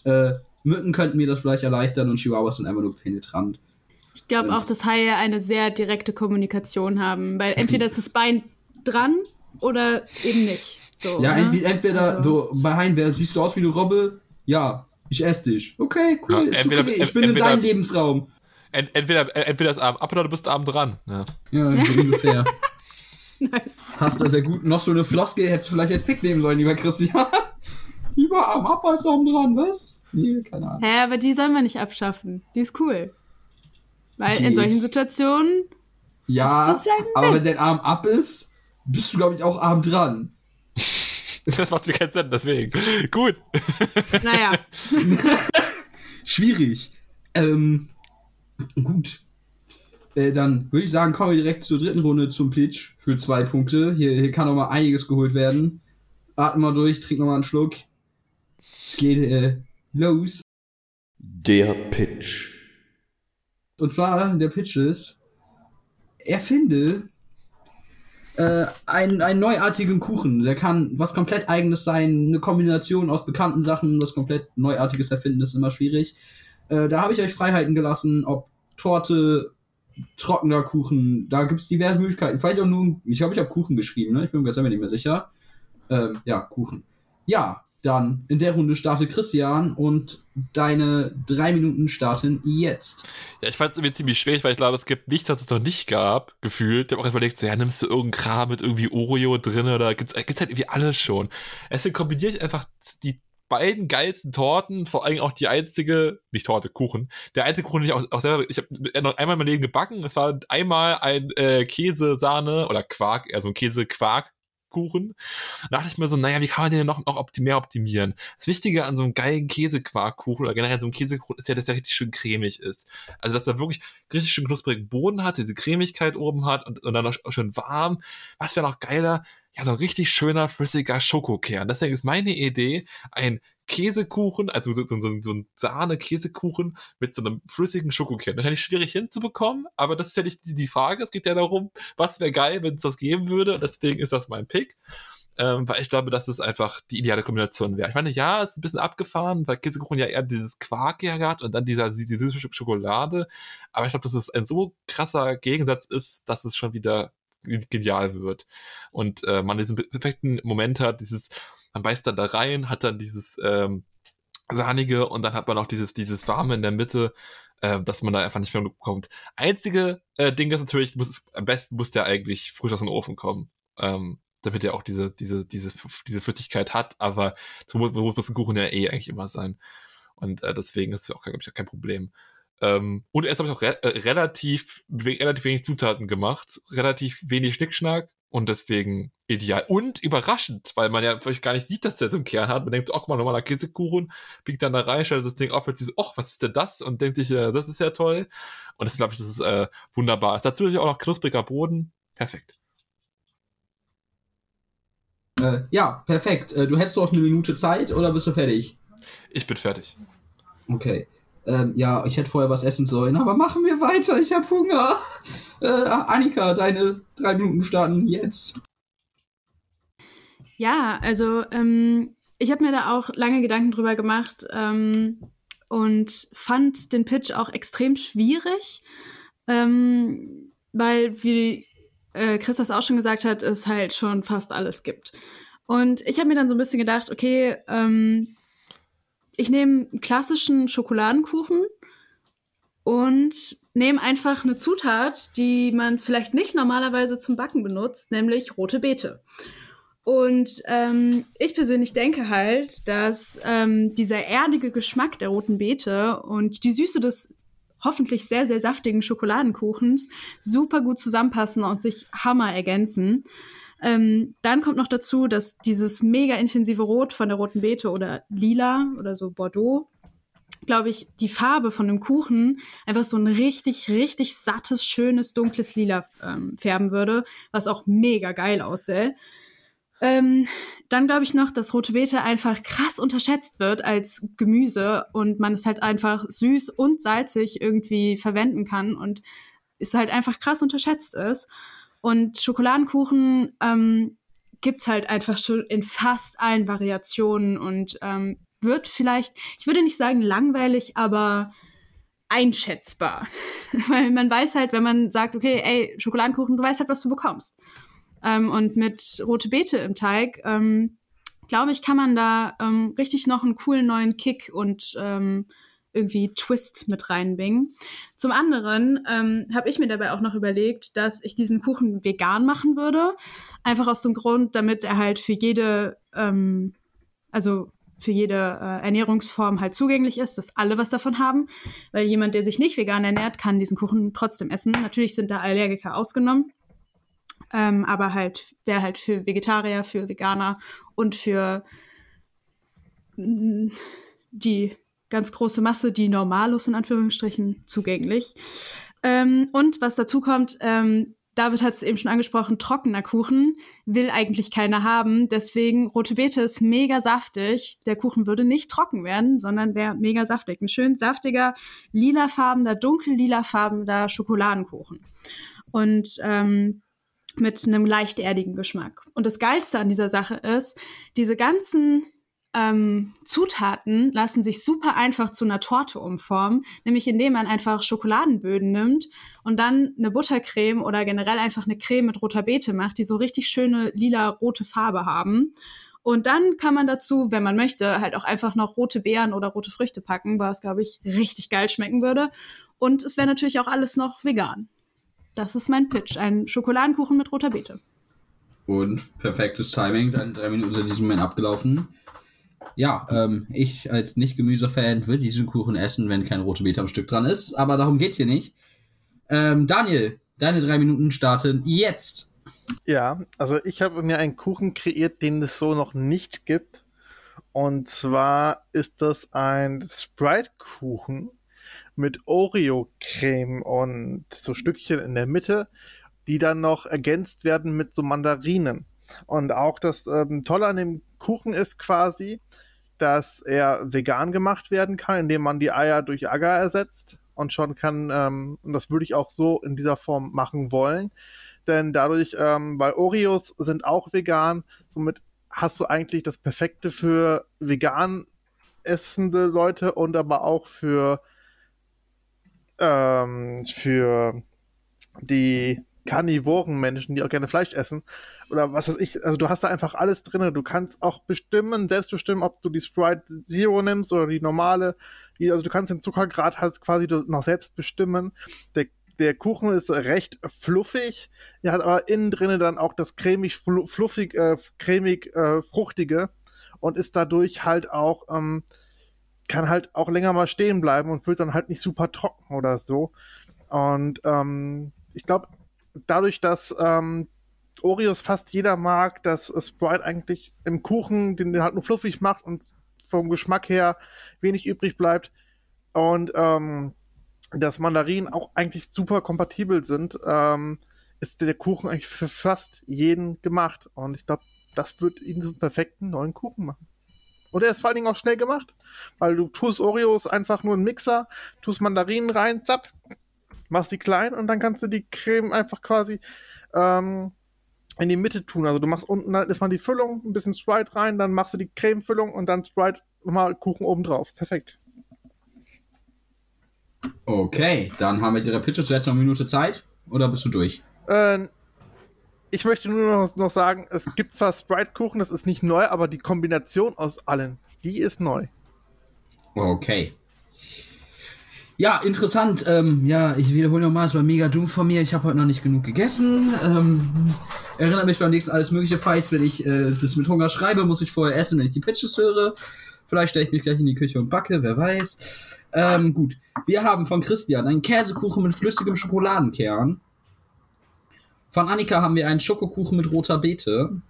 Äh, Mücken könnten mir das vielleicht erleichtern und Chihuahuas sind einfach nur penetrant. Ich glaube auch, dass Haie eine sehr direkte Kommunikation haben, weil entweder ist das Bein dran oder eben nicht. So, ja, ne? entweder, entweder Also- du, bei wer siehst du aus wie eine Robbe? Ja, ich esse dich. Okay, cool, Ja, ist entweder- okay. Ich bin in entweder- deinem Lebensraum. Ent, entweder, entweder ist Arm ab oder du bist Arm dran. Ja. Ja, so ungefähr. Nice. Passt da sehr gut. Noch so eine Floskel hättest du vielleicht als Pick nehmen sollen, lieber Christian. (laughs) lieber Arm ab als Arm dran, was? Nee, keine Ahnung. Hä, aber die sollen wir nicht abschaffen. Die ist cool. Weil in Geht. solchen Situationen, Ja, Das ist ja aber wenn dein Arm ab ist, bist du, glaube ich, auch Arm dran. (laughs) Das macht mir keinen Sinn, deswegen. Gut. naja, (laughs) Schwierig. Ähm, gut. Äh, dann würde ich sagen, kommen wir direkt zur dritten Runde zum Pitch für zwei Punkte. Hier, hier kann noch mal einiges geholt werden. Atme mal durch, trink noch mal einen Schluck. Es geht äh, los. Der Pitch. Und zwar, der Pitch ist, erfinde äh, einen, einen neuartigen Kuchen. Der kann was komplett eigenes sein, eine Kombination aus bekannten Sachen, das komplett neuartiges Erfinden ist immer schwierig. Äh, da habe ich euch Freiheiten gelassen, ob Torte, trockener Kuchen, da gibt es diverse Möglichkeiten. Vielleicht auch nur, ich glaube, ich habe Kuchen geschrieben, ne? Ich bin mir jetzt selber nicht mehr sicher. Ähm, ja, Kuchen. Ja, dann in der Runde startet Christian und deine drei Minuten starten jetzt. Ja, ich fand es irgendwie ziemlich schwierig, weil ich glaube, es gibt nichts, das es noch nicht gab, gefühlt. Ich habe auch überlegt, so, ja, nimmst du irgendeinen Kram mit irgendwie Oreo drin oder gibt's, gibt's halt irgendwie alles schon. Deswegen kombiniere ich einfach die beiden geilsten Torten, vor allem auch die einzige, nicht Torte, Kuchen. Der einzige Kuchen, den ich auch, auch selber, ich habe noch einmal in meinem Leben gebacken. Es war einmal ein äh, Käsesahne oder Quark, also ein Käse-Quark. Kuchen. Da dachte ich mir so, naja, wie kann man den noch, noch optim mehr optimieren? Das Wichtige an so einem geilen Käsequarkkuchen oder generell so einem Käsekuchen ist ja, dass der richtig schön cremig ist. Also, dass er wirklich richtig schön knusprigen Boden hat, diese Cremigkeit oben hat und, und dann noch schön warm. Was wäre noch geiler? Ja, so ein richtig schöner, flüssiger Schokokern. Deswegen ist meine Idee, ein Käsekuchen, also so, so, so, so ein Sahne-Käsekuchen mit so einem flüssigen Schokokern. Wahrscheinlich schwierig hinzubekommen, aber das ist ja nicht die, die Frage. Es geht ja darum, was wäre geil, wenn es das geben würde. Und deswegen ist das mein Pick. Ähm, weil ich glaube, dass es einfach die ideale Kombination wäre. Ich meine, ja, es ist ein bisschen abgefahren, weil Käsekuchen ja eher dieses Quark ja hat und dann dieser, diese süße Sch- Schokolade. Aber ich glaube, dass es ein so krasser Gegensatz ist, dass es schon wieder genial wird. Und äh, man diesen perfekten Moment hat, dieses, man beißt dann da rein, hat dann dieses ähm, sahnige und dann hat man auch dieses, dieses warme in der Mitte, äh, dass man da einfach nicht mehr bekommt. Einzige äh, Ding ist natürlich, muss, am besten muss der eigentlich frisch aus dem Ofen kommen. Ähm, damit er auch diese, diese, diese, diese Flüssigkeit hat, aber so muss, muss ein Kuchen ja eh eigentlich immer sein. Und äh, deswegen ist es auch, glaube ich, kein Problem. Ähm, und erst habe ich auch re äh, relativ, we relativ wenig Zutaten gemacht, relativ wenig Schnickschnack und deswegen ideal. Und überraschend, weil man ja vielleicht gar nicht sieht, dass der so einen Kern hat. Man denkt, ach, mal normaler Käsekuchen, biegt dann da rein, stellt das Ding auf, und so, ach, was ist denn das? Und denkt sich, äh, das ist ja toll. Und das glaube ich, das ist äh, wunderbar. Dazu natürlich auch noch knuspriger Boden. Perfekt. Äh, ja, perfekt. Äh, du hättest noch eine Minute Zeit oder bist du fertig? Ich bin fertig. Okay. Ähm, ja, ich hätte vorher was essen sollen, aber machen wir weiter. Ich habe Hunger. (laughs) Äh, Annika, deine drei Minuten starten jetzt. Ja, also ähm, ich habe mir da auch lange Gedanken drüber gemacht ähm, und fand den Pitch auch extrem schwierig, ähm, weil, wie äh, Chris das auch schon gesagt hat, es halt schon fast alles gibt. Und ich habe mir dann so ein bisschen gedacht, okay, ähm, ich nehme klassischen Schokoladenkuchen und nehme einfach eine Zutat, die man vielleicht nicht normalerweise zum Backen benutzt, nämlich rote Beete. Und ähm, ich persönlich denke halt, dass ähm, dieser erdige Geschmack der roten Beete und die Süße des hoffentlich sehr, sehr saftigen Schokoladenkuchens super gut zusammenpassen und sich hammer ergänzen. Ähm, dann kommt noch dazu, dass dieses mega intensive Rot von der roten Beete oder lila oder so Bordeaux glaube ich, die Farbe von dem Kuchen einfach so ein richtig, richtig sattes, schönes, dunkles Lila ähm, färben würde, was auch mega geil aussähe. Ähm, dann glaube ich noch, dass rote Beete einfach krass unterschätzt wird als Gemüse und man es halt einfach süß und salzig irgendwie verwenden kann und es halt einfach krass unterschätzt ist. Und Schokoladenkuchen ähm, gibt's halt einfach schon in fast allen Variationen und ähm, wird vielleicht, ich würde nicht sagen langweilig, aber einschätzbar. (laughs) Weil man weiß halt, wenn man sagt, okay, ey, Schokoladenkuchen, du weißt halt, was du bekommst. Ähm, und mit rote Beete im Teig, ähm, glaube ich, kann man da ähm, richtig noch einen coolen neuen Kick und ähm, irgendwie Twist mit reinbringen. Zum anderen ähm, habe ich mir dabei auch noch überlegt, dass ich diesen Kuchen vegan machen würde. Einfach aus dem Grund, damit er halt für jede, ähm, also für jede äh, Ernährungsform halt zugänglich ist, dass alle was davon haben. Weil jemand, der sich nicht vegan ernährt, kann diesen Kuchen trotzdem essen. Natürlich sind da Allergiker ausgenommen. Ähm, aber halt, wäre halt für Vegetarier, für Veganer und für mm, die ganz große Masse, die normalos in Anführungsstrichen zugänglich. Ähm, und was dazu kommt, ähm, David hat es eben schon angesprochen, trockener Kuchen will eigentlich keiner haben. Deswegen rote Beete ist mega saftig. Der Kuchen würde nicht trocken werden, sondern wäre mega saftig. Ein schön saftiger, lilafarbener, dunkel lilafarbener Schokoladenkuchen. Und ähm, mit einem leicht erdigen Geschmack. Und das Geilste an dieser Sache ist, diese ganzen ähm, Zutaten lassen sich super einfach zu einer Torte umformen, nämlich indem man einfach Schokoladenböden nimmt und dann eine Buttercreme oder generell einfach eine Creme mit roter Beete macht, die so richtig schöne lila-rote Farbe haben. Und dann kann man dazu, wenn man möchte, halt auch einfach noch rote Beeren oder rote Früchte packen, was, glaube ich, richtig geil schmecken würde. Und es wäre natürlich auch alles noch vegan. Das ist mein Pitch. Ein Schokoladenkuchen mit roter Beete. Und perfektes Timing, dann drei Minuten sind in diesem Moment abgelaufen. Ja, ähm, ich als Nicht-Gemüse-Fan würde diesen Kuchen essen, wenn kein rote Beete am Stück dran ist, aber darum geht's hier nicht. Ähm, Daniel, deine drei Minuten starten jetzt. Ja, also ich habe mir einen Kuchen kreiert, den es so noch nicht gibt. Und zwar ist das ein Sprite-Kuchen mit Oreo-Creme und so Stückchen in der Mitte, die dann noch ergänzt werden mit so Mandarinen. Und auch das ähm, Tolle an dem Kuchen ist quasi, dass er vegan gemacht werden kann, indem man die Eier durch Agar ersetzt und schon kann, ähm, und das würde ich auch so in dieser Form machen wollen, denn dadurch, ähm, weil Oreos sind auch vegan, somit hast du eigentlich das Perfekte für vegan essende Leute und aber auch für ähm, für die karnivoren Menschen, die auch gerne Fleisch essen. Oder was weiß ich, also du hast da einfach alles drin. Du kannst auch bestimmen, selbst bestimmen, ob du die Sprite Zero nimmst oder die normale. Die, also du kannst den Zuckergrad halt quasi noch selbst bestimmen. Der, der Kuchen ist recht fluffig. Er hat aber innen drinnen dann auch das cremig, fluffig, äh, cremig, äh, fruchtige und ist dadurch halt auch ähm, kann halt auch länger mal stehen bleiben und wird dann halt nicht super trocken oder so. Und ähm, ich glaube, dadurch, dass ähm, Oreos fast jeder mag, dass Sprite eigentlich im Kuchen den, den halt nur fluffig macht und vom Geschmack her wenig übrig bleibt. Und ähm, dass Mandarinen auch eigentlich super kompatibel sind, ähm, ist der Kuchen eigentlich für fast jeden gemacht. Und ich glaube, das wird ihn zum perfekten neuen Kuchen machen. Und er ist vor allen Dingen auch schnell gemacht, weil du tust Oreos einfach nur in Mixer, tust Mandarinen rein, zapp, machst die klein und dann kannst du die Creme einfach quasi ähm, in die Mitte tun. Also du machst unten dann ist mal die Füllung, ein bisschen Sprite rein, dann machst du die Cremefüllung und dann Sprite nochmal Kuchen oben drauf. Perfekt. Okay, dann haben wir ihre Pitches jetzt noch eine Minute Zeit oder bist du durch? Äh, ich möchte nur noch, noch sagen, es gibt zwar Sprite-Kuchen, das ist nicht neu, aber die Kombination aus allen, die ist neu. Okay. Ja, interessant. Ähm, ja, ich wiederhole nochmal, es war mega dumm von mir. Ich habe heute noch nicht genug gegessen. Ähm, erinnert mich beim nächsten alles mögliche Fights, wenn ich äh, das mit Hunger schreibe, muss ich vorher essen, wenn ich die Pitches höre. Vielleicht stelle ich mich gleich in die Küche und backe, wer weiß. Ähm, gut. Wir haben von Christian einen Käsekuchen mit flüssigem Schokoladenkern. Von Annika haben wir einen Schokokuchen mit roter Beete.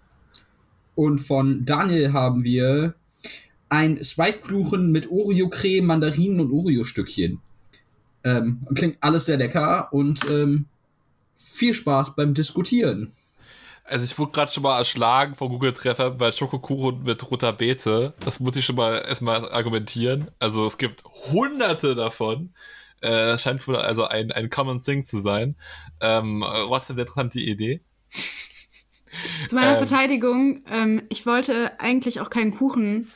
Und von Daniel haben wir ein Spike-Kuchen mit Oreo-Creme, Mandarinen und Oreo-Stückchen. Ähm, klingt alles sehr lecker und ähm, viel Spaß beim Diskutieren. Also ich wurde gerade schon mal erschlagen von Google Treffer bei Schokokuchen mit roter Beete. Das muss ich schon mal erstmal argumentieren. Also es gibt hunderte davon. Äh, scheint wohl also ein, ein Common Thing zu sein. Ähm, trotzdem eine interessante Idee. Zu meiner ähm, Verteidigung, ähm, ich wollte eigentlich auch keinen Kuchen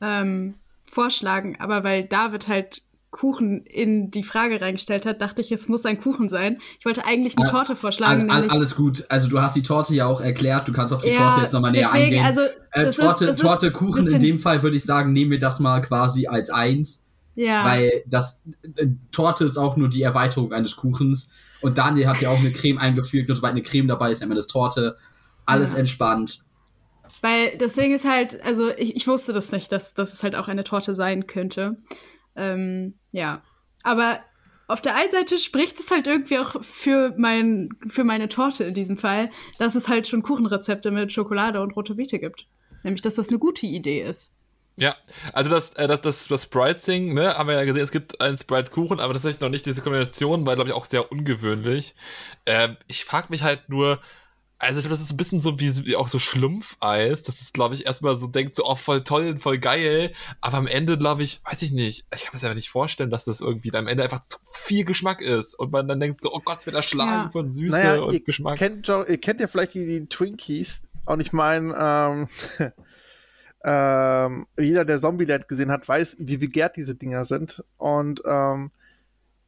ähm, vorschlagen, aber weil David halt Kuchen in die Frage reingestellt hat, dachte ich, es muss ein Kuchen sein. Ich wollte eigentlich eine ja, Torte vorschlagen. All, all, alles gut. Also du hast die Torte ja auch erklärt. Du kannst auf die ja, Torte jetzt nochmal näher deswegen, eingehen. Also, äh, Torte, ist, Torte Kuchen in dem Fall würde ich sagen, nehmen wir das mal quasi als eins. Ja. Weil das äh, Torte ist auch nur die Erweiterung eines Kuchens. Und Daniel hat ja auch eine Creme eingefügt. Nur sobald eine Creme dabei ist, nennt man das Torte. Alles ja. entspannt. Weil das Ding ist halt, also ich, ich wusste das nicht, dass, dass es halt auch eine Torte sein könnte. Ähm, ja. Aber auf der einen Seite spricht es halt irgendwie auch für, mein, für meine Torte in diesem Fall, dass es halt schon Kuchenrezepte mit Schokolade und rote Beete gibt. Nämlich, dass das eine gute Idee ist. Ja, also das, äh, das, das, das Sprite-Thing, ne, haben wir ja gesehen, es gibt einen Sprite-Kuchen, aber tatsächlich noch nicht diese Kombination, weil, glaube ich, auch sehr ungewöhnlich. Ähm, ich frage mich halt nur, also ich glaube, das ist ein bisschen so wie, wie auch so Schlumpfeis. Das ist, glaube ich, erstmal so denkt so, oh, voll toll und voll geil. Aber am Ende, glaube ich, weiß ich nicht. Ich kann mir das einfach nicht vorstellen, dass das irgendwie am Ende einfach zu viel Geschmack ist. Und man dann denkt so, oh Gott, wird erschlagen ja. von Süße naja, und ihr Geschmack. Kennt, ihr kennt ja vielleicht die, die Twinkies. Und ich meine, ähm, (laughs) ähm, jeder, der Zombieland gesehen hat, weiß, wie begehrt diese Dinger sind. Und ähm,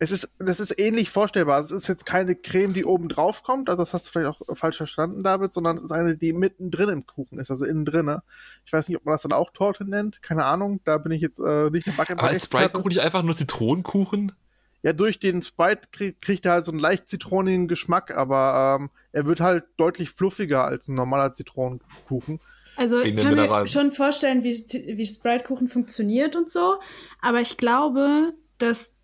es ist, das ist ähnlich vorstellbar. Es ist jetzt keine Creme, die oben drauf kommt, also das hast du vielleicht auch falsch verstanden, David, sondern es ist eine, die mittendrin im Kuchen ist, also innen drin. Ich weiß nicht, ob man das dann auch Torte nennt, keine Ahnung, da bin ich jetzt äh, nicht der Backen. Aber ist Sprite-Kuchen nicht einfach nur Zitronenkuchen? Ja, durch den Sprite krieg, kriegt er halt so einen leicht zitronigen Geschmack, aber ähm, er wird halt deutlich fluffiger als ein normaler Zitronenkuchen. Also ich kann mir schon vorstellen, wie, wie Sprite-Kuchen funktioniert und so, aber ich glaube, dass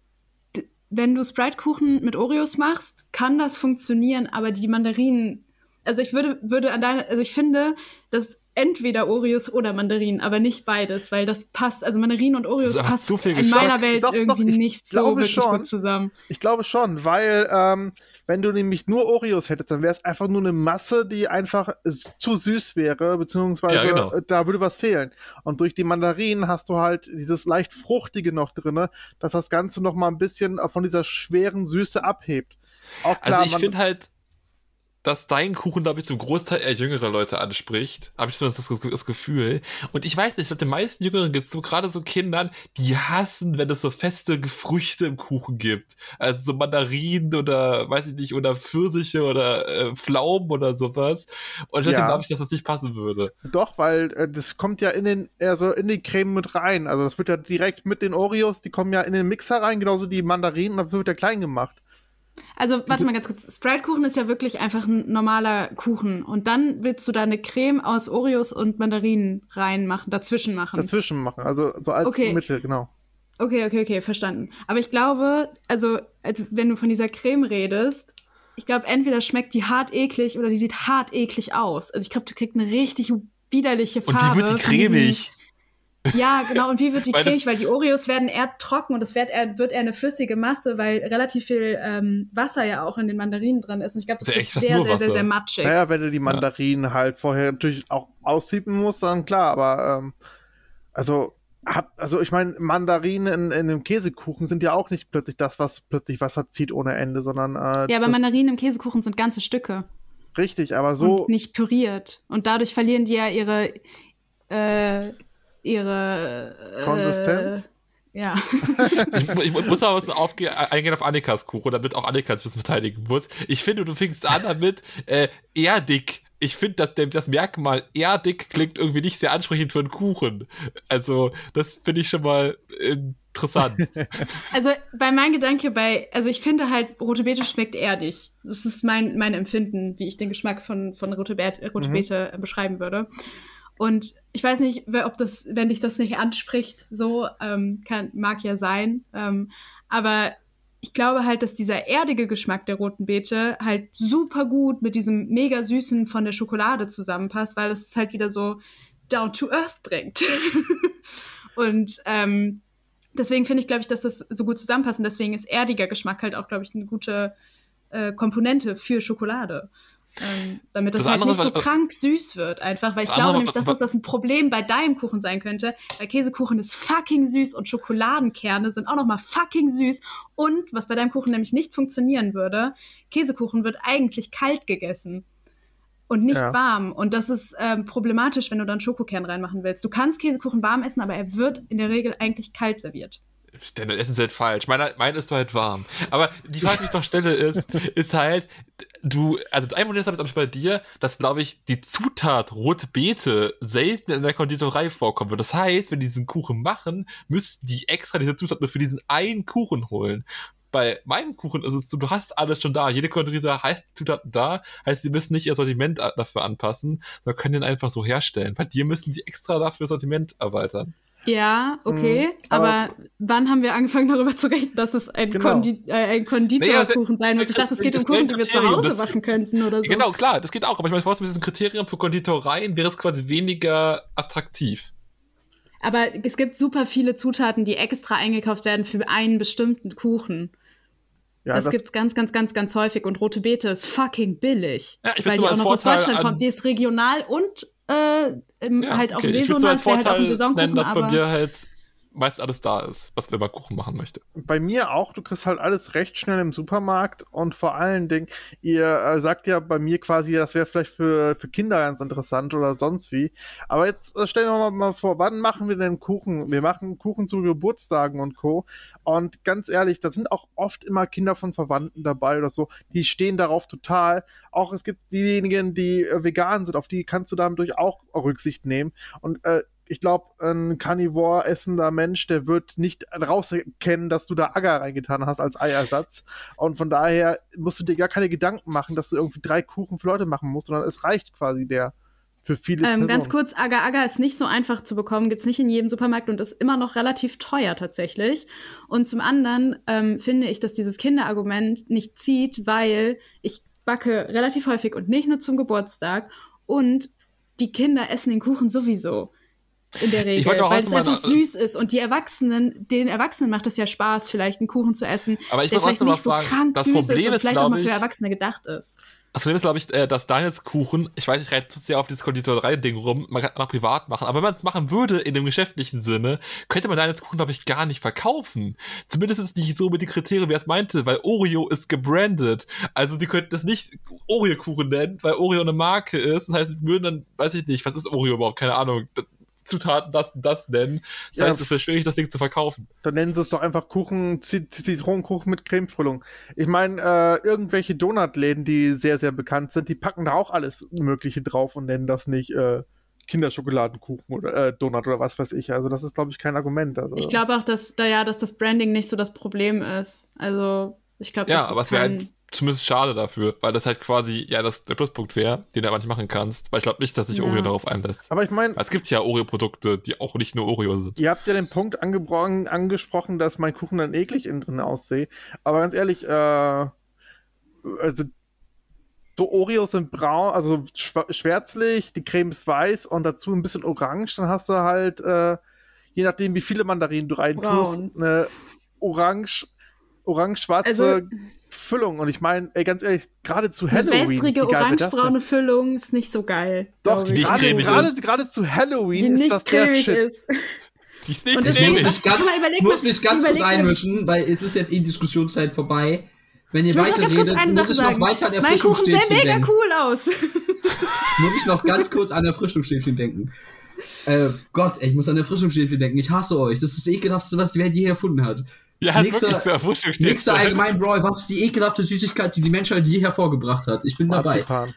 wenn du Sprite-Kuchen mit Oreos machst, kann das funktionieren, aber die Mandarinen, also ich würde, würde an deine, also ich finde, dass entweder Oreos oder Mandarinen, aber nicht beides, weil das passt, also Mandarinen und Oreos passt so in meiner Welt doch, irgendwie doch, nicht so wirklich schon, gut zusammen. Ich glaube schon, weil ähm, wenn du nämlich nur Oreos hättest, dann wäre es einfach nur eine Masse, die einfach zu süß wäre, beziehungsweise ja, genau. Äh, da würde was fehlen. Und durch die Mandarinen hast du halt dieses leicht fruchtige noch drinne, dass das Ganze noch mal ein bisschen von dieser schweren Süße abhebt. Auch klar, also ich finde halt dass dein Kuchen, glaube ich, zum Großteil eher jüngere Leute anspricht. Habe ich zumindest das, das, Gefühl. Und ich weiß nicht, ich glaube, den meisten Jüngeren gibt es so gerade so Kindern, die hassen, wenn es so feste Früchte im Kuchen gibt. Also so Mandarinen oder, weiß ich nicht, oder Pfirsiche oder äh, Pflaumen oder sowas. Und deswegen ja. glaube ich, dass das nicht passen würde. Doch, weil äh, das kommt ja in den, also in die Creme mit rein. Also das wird ja direkt mit den Oreos, die kommen ja in den Mixer rein, genauso die Mandarinen, und dann wird ja klein gemacht. Also, warte mal ganz kurz. Sprite-Kuchen ist ja wirklich einfach ein normaler Kuchen. Und dann willst du da eine Creme aus Oreos und Mandarinen reinmachen, dazwischen machen. Dazwischen machen, also so als okay. Mittel, genau. Okay, okay, okay, verstanden. Aber ich glaube, also, wenn du von dieser Creme redest, ich glaube, entweder schmeckt die hart eklig oder die sieht hart eklig aus. Also, ich glaube, die kriegt eine richtig widerliche Farbe. Und die wird die cremig. Ja, genau. Und wie wird die (laughs) cremig? Weil die Oreos werden eher trocken und es wird eher, wird eher eine flüssige Masse, weil relativ viel ähm, Wasser ja auch in den Mandarinen drin ist. Und ich glaube, das, das wird sehr, sehr, sehr, sehr matschig. Naja, wenn du die Mandarinen ja. halt vorher natürlich auch aussiepen musst, dann klar. Aber ähm, also hab, also ich meine, Mandarinen in, in einem Käsekuchen sind ja auch nicht plötzlich das, was plötzlich Wasser zieht ohne Ende, sondern äh, Ja, aber Mandarinen im Käsekuchen sind ganze Stücke. Richtig, aber so. Und nicht püriert. Und dadurch verlieren die ja ihre äh, ihre äh, Konsistenz. Ja. ich, ich, muss aber was aufgehen, eingehen auf Annikas Kuchen, damit auch Annika ein bisschen verteidigen muss. Ich finde, du fängst an damit äh, erdig. Ich finde, dass das Merkmal erdig klingt irgendwie nicht sehr ansprechend für einen Kuchen. Also, das finde ich schon mal äh, interessant. (laughs) Also bei meinem Gedanke bei, also ich finde halt, rote Beete schmeckt erdig. Das ist mein, mein Empfinden, wie ich den Geschmack von, von rote, Beete, rote Mhm. Beete äh, beschreiben würde. Und ich weiß nicht, ob das, wenn dich das nicht anspricht, so ähm, kann, mag ja sein. Ähm, aber ich glaube halt, dass dieser erdige Geschmack der roten Beete halt super gut mit diesem mega süßen von der Schokolade zusammenpasst, weil es halt wieder so down to earth bringt. (laughs) Und ähm, deswegen finde ich, glaube ich, dass das so gut zusammenpasst. Und deswegen ist erdiger Geschmack halt auch, glaube ich, eine gute äh, Komponente für Schokolade. Ähm, damit das, Das halt nicht so was- krank süß wird, einfach. Weil ich Das glaube andere, nämlich, dass was- das, ein Problem bei deinem Kuchen sein könnte. Weil Käsekuchen ist fucking süß und Schokoladenkerne sind auch noch mal fucking süß. Und was bei deinem Kuchen nämlich nicht funktionieren würde, Käsekuchen wird eigentlich kalt gegessen und nicht Ja. warm. Und das ist ähm, problematisch, wenn du dann Schokokern reinmachen willst. Du kannst Käsekuchen warm essen, aber er wird in der Regel eigentlich kalt serviert. Denn das Essen ist halt falsch. Meiner, mein ist halt warm. Aber die Frage, die ich noch stelle, ist, ist halt, du, also ein Problem ist damit, bei dir, dass, glaube ich, die Zutat rote Beete selten in der Konditorei vorkommen wird. Das heißt, wenn die diesen Kuchen machen, müssten die extra diese Zutat nur für diesen einen Kuchen holen. Bei meinem Kuchen ist es so, du hast alles schon da. Jede Konditorei heißt Zutaten da, heißt, sie müssen nicht ihr Sortiment dafür anpassen, sondern können den einfach so herstellen. Bei dir müssen die extra dafür Sortiment erweitern. Ja, okay. Mhm, aber- aber, wann haben wir angefangen, darüber zu reden, dass es ein, Genau. Kondi äh, ein Konditorkuchen sein muss? Ich dachte, es geht um ein Kuchen, die wir zu Hause das- machen könnten oder so. Genau, klar, das geht auch. Aber ich meine, vor allem mit diesem Kriterium für Konditoreien wäre es quasi weniger attraktiv. Aber es gibt super viele Zutaten, die extra eingekauft werden für einen bestimmten Kuchen. Ja, das, das, gibt's ganz, ganz, ganz, ganz häufig. Und rote Beete ist fucking billig. Ja, ich weil die auch noch aus Vorteil Deutschland an- kommt. Die ist regional und äh, im, Ja, halt auch okay. Ich würde saisonal. als halt Vorteil Saisonkuchen, nennen, dass bei mir halt meist alles da ist, was wenn man Kuchen machen möchte. bei mir auch, du kriegst halt alles recht schnell im Supermarkt und vor allen Dingen, ihr äh, sagt ja bei mir quasi, das wäre vielleicht für, für Kinder ganz interessant oder sonst wie. Aber jetzt äh, stellen wir mal, mal vor, wann machen wir denn Kuchen? Wir machen Kuchen zu Geburtstagen und Co. Und ganz ehrlich, da sind auch oft immer Kinder von Verwandten dabei oder so, die stehen darauf total. Auch es gibt diejenigen, die äh, vegan sind, auf die kannst du dadurch auch Rücksicht nehmen. Und äh, ich glaube, ein Carnivore essender Mensch, der wird nicht rauserkennen, dass du da Agar reingetan hast als Eiersatz. Und von daher musst du dir gar keine Gedanken machen, dass du irgendwie drei Kuchen für Leute machen musst, sondern es reicht quasi der für viele Ähm, ganz kurz, Agar Agar ist nicht so einfach zu bekommen, gibt's nicht in jedem Supermarkt und ist immer noch relativ teuer tatsächlich. Und zum anderen ähm, finde ich, dass dieses Kinderargument nicht zieht, weil ich backe relativ häufig und nicht nur zum Geburtstag und die Kinder essen den Kuchen sowieso. In der Regel, weil es einfach nach- süß ist. Und die Erwachsenen, den Erwachsenen macht es ja Spaß, vielleicht einen Kuchen zu essen, Aber ich der vielleicht nicht so fragen, krank das süß Problem ist und ist, vielleicht auch mal für Erwachsene gedacht ist. Das Problem ist, glaube ich, äh, dass Daniels Kuchen, ich weiß, ich reite zu sehr auf dieses Konditorei-Ding rum, man kann auch privat machen, aber wenn man es machen würde in dem geschäftlichen Sinne, könnte man Daniels Kuchen, glaube ich, gar nicht verkaufen. Zumindest ist es nicht so mit den Kriterien, wie er es meinte, weil Oreo ist gebrandet. Also sie könnten es nicht Oreo-Kuchen nennen, weil Oreo eine Marke ist. Das heißt, sie würden dann, weiß ich nicht, was ist Oreo überhaupt? Keine Ahnung. Zutaten das und das nennen. Das Ja. heißt, es wäre schwierig, das Ding zu verkaufen. Dann nennen sie es doch einfach Kuchen, Zit- Zitronenkuchen mit Cremefüllung. Ich meine, äh, irgendwelche Donutläden, die sehr, sehr bekannt sind, die packen da auch alles Mögliche drauf und nennen das nicht äh, Kinderschokoladenkuchen oder äh, Donut oder was weiß ich. Also das ist, glaube ich, kein Argument. Also, Ich glaube auch, dass da ja, dass das Branding nicht so das Problem ist. Also ich glaube, Ja, dass aber das es wäre kein halt zumindest schade dafür, weil das halt quasi, ja, das der Pluspunkt wäre, den du aber nicht machen kannst. Weil ich glaube nicht, dass sich Ja. Oreo darauf einlässt. aber ich meine, Es gibt ja Oreo-Produkte, die auch nicht nur Oreo sind. Ihr habt ja den Punkt angebrochen, angesprochen, dass mein Kuchen dann eklig innen drin aussehe. Aber ganz ehrlich, äh, also so Oreos sind braun, also schwärzlich, die Creme ist weiß und dazu ein bisschen orange. Dann hast du halt, äh, je nachdem, wie viele Mandarinen du reintust, eine orange, orange-schwarze Also- Füllung. Und ich meine, ey, ganz ehrlich, gerade zu eine Halloween. wässrige, das denn? orangebraune Füllung ist nicht so geil. Doch, ich. gerade, zu Halloween die ist nicht das der Shit. ist. Die ist nicht Und Ich deswegen- muss cremig. mich ganz, überleg muss mich ganz kurz überleg einmischen, weil es ist jetzt eh Diskussionszeit vorbei. Wenn ihr Ich muss noch ganz kurz weiterredet, muss ich noch weiter an Mein Kuchen Erfrischungsstäbchen mega denken. cool aus. (laughs) Muss ich noch ganz kurz an Erfrischungsstäbchen denken. Äh, Gott, ey, ich muss an Erfrischungsstäbchen denken. Ich hasse euch. Das ist das ekelhaftste, was die Welt je erfunden hat. Ja, ist nächster- wirklich so Erfrischung steht. Nächster allgemein, Bro, was ist die ekelhafte Süßigkeit, die die Menschheit je hervorgebracht hat? Ich bin dabei. Marzipan.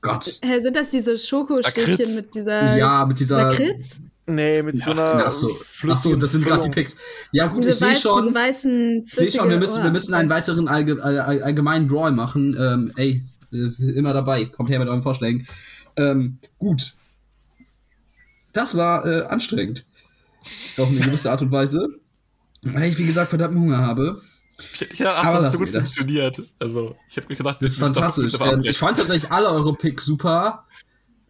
Gott. Hä, Sind das diese Schokostäbchen mit dieser Ja, mit dieser. Lakritz? Nee, mit so einer Ach so, ach so das sind gerade die. Picks. Ja, gut, Diese, ich sehe schon. weißen Ich sehe schon, wir müssen, wir müssen einen weiteren allge all, all, allgemeinen Draw machen. Ähm, ey, ist immer dabei. Kommt her mit euren Vorschlägen. Ähm, gut. Das war äh, anstrengend. Auf eine gewisse Art und Weise. Weil ich, wie gesagt, verdammten Hunger habe. Ich hätte gedacht, Aber das so gut funktioniert. Also, ich hätte mir gedacht, Das ist fantastisch. Ähm, ich fand tatsächlich alle eure Picks super.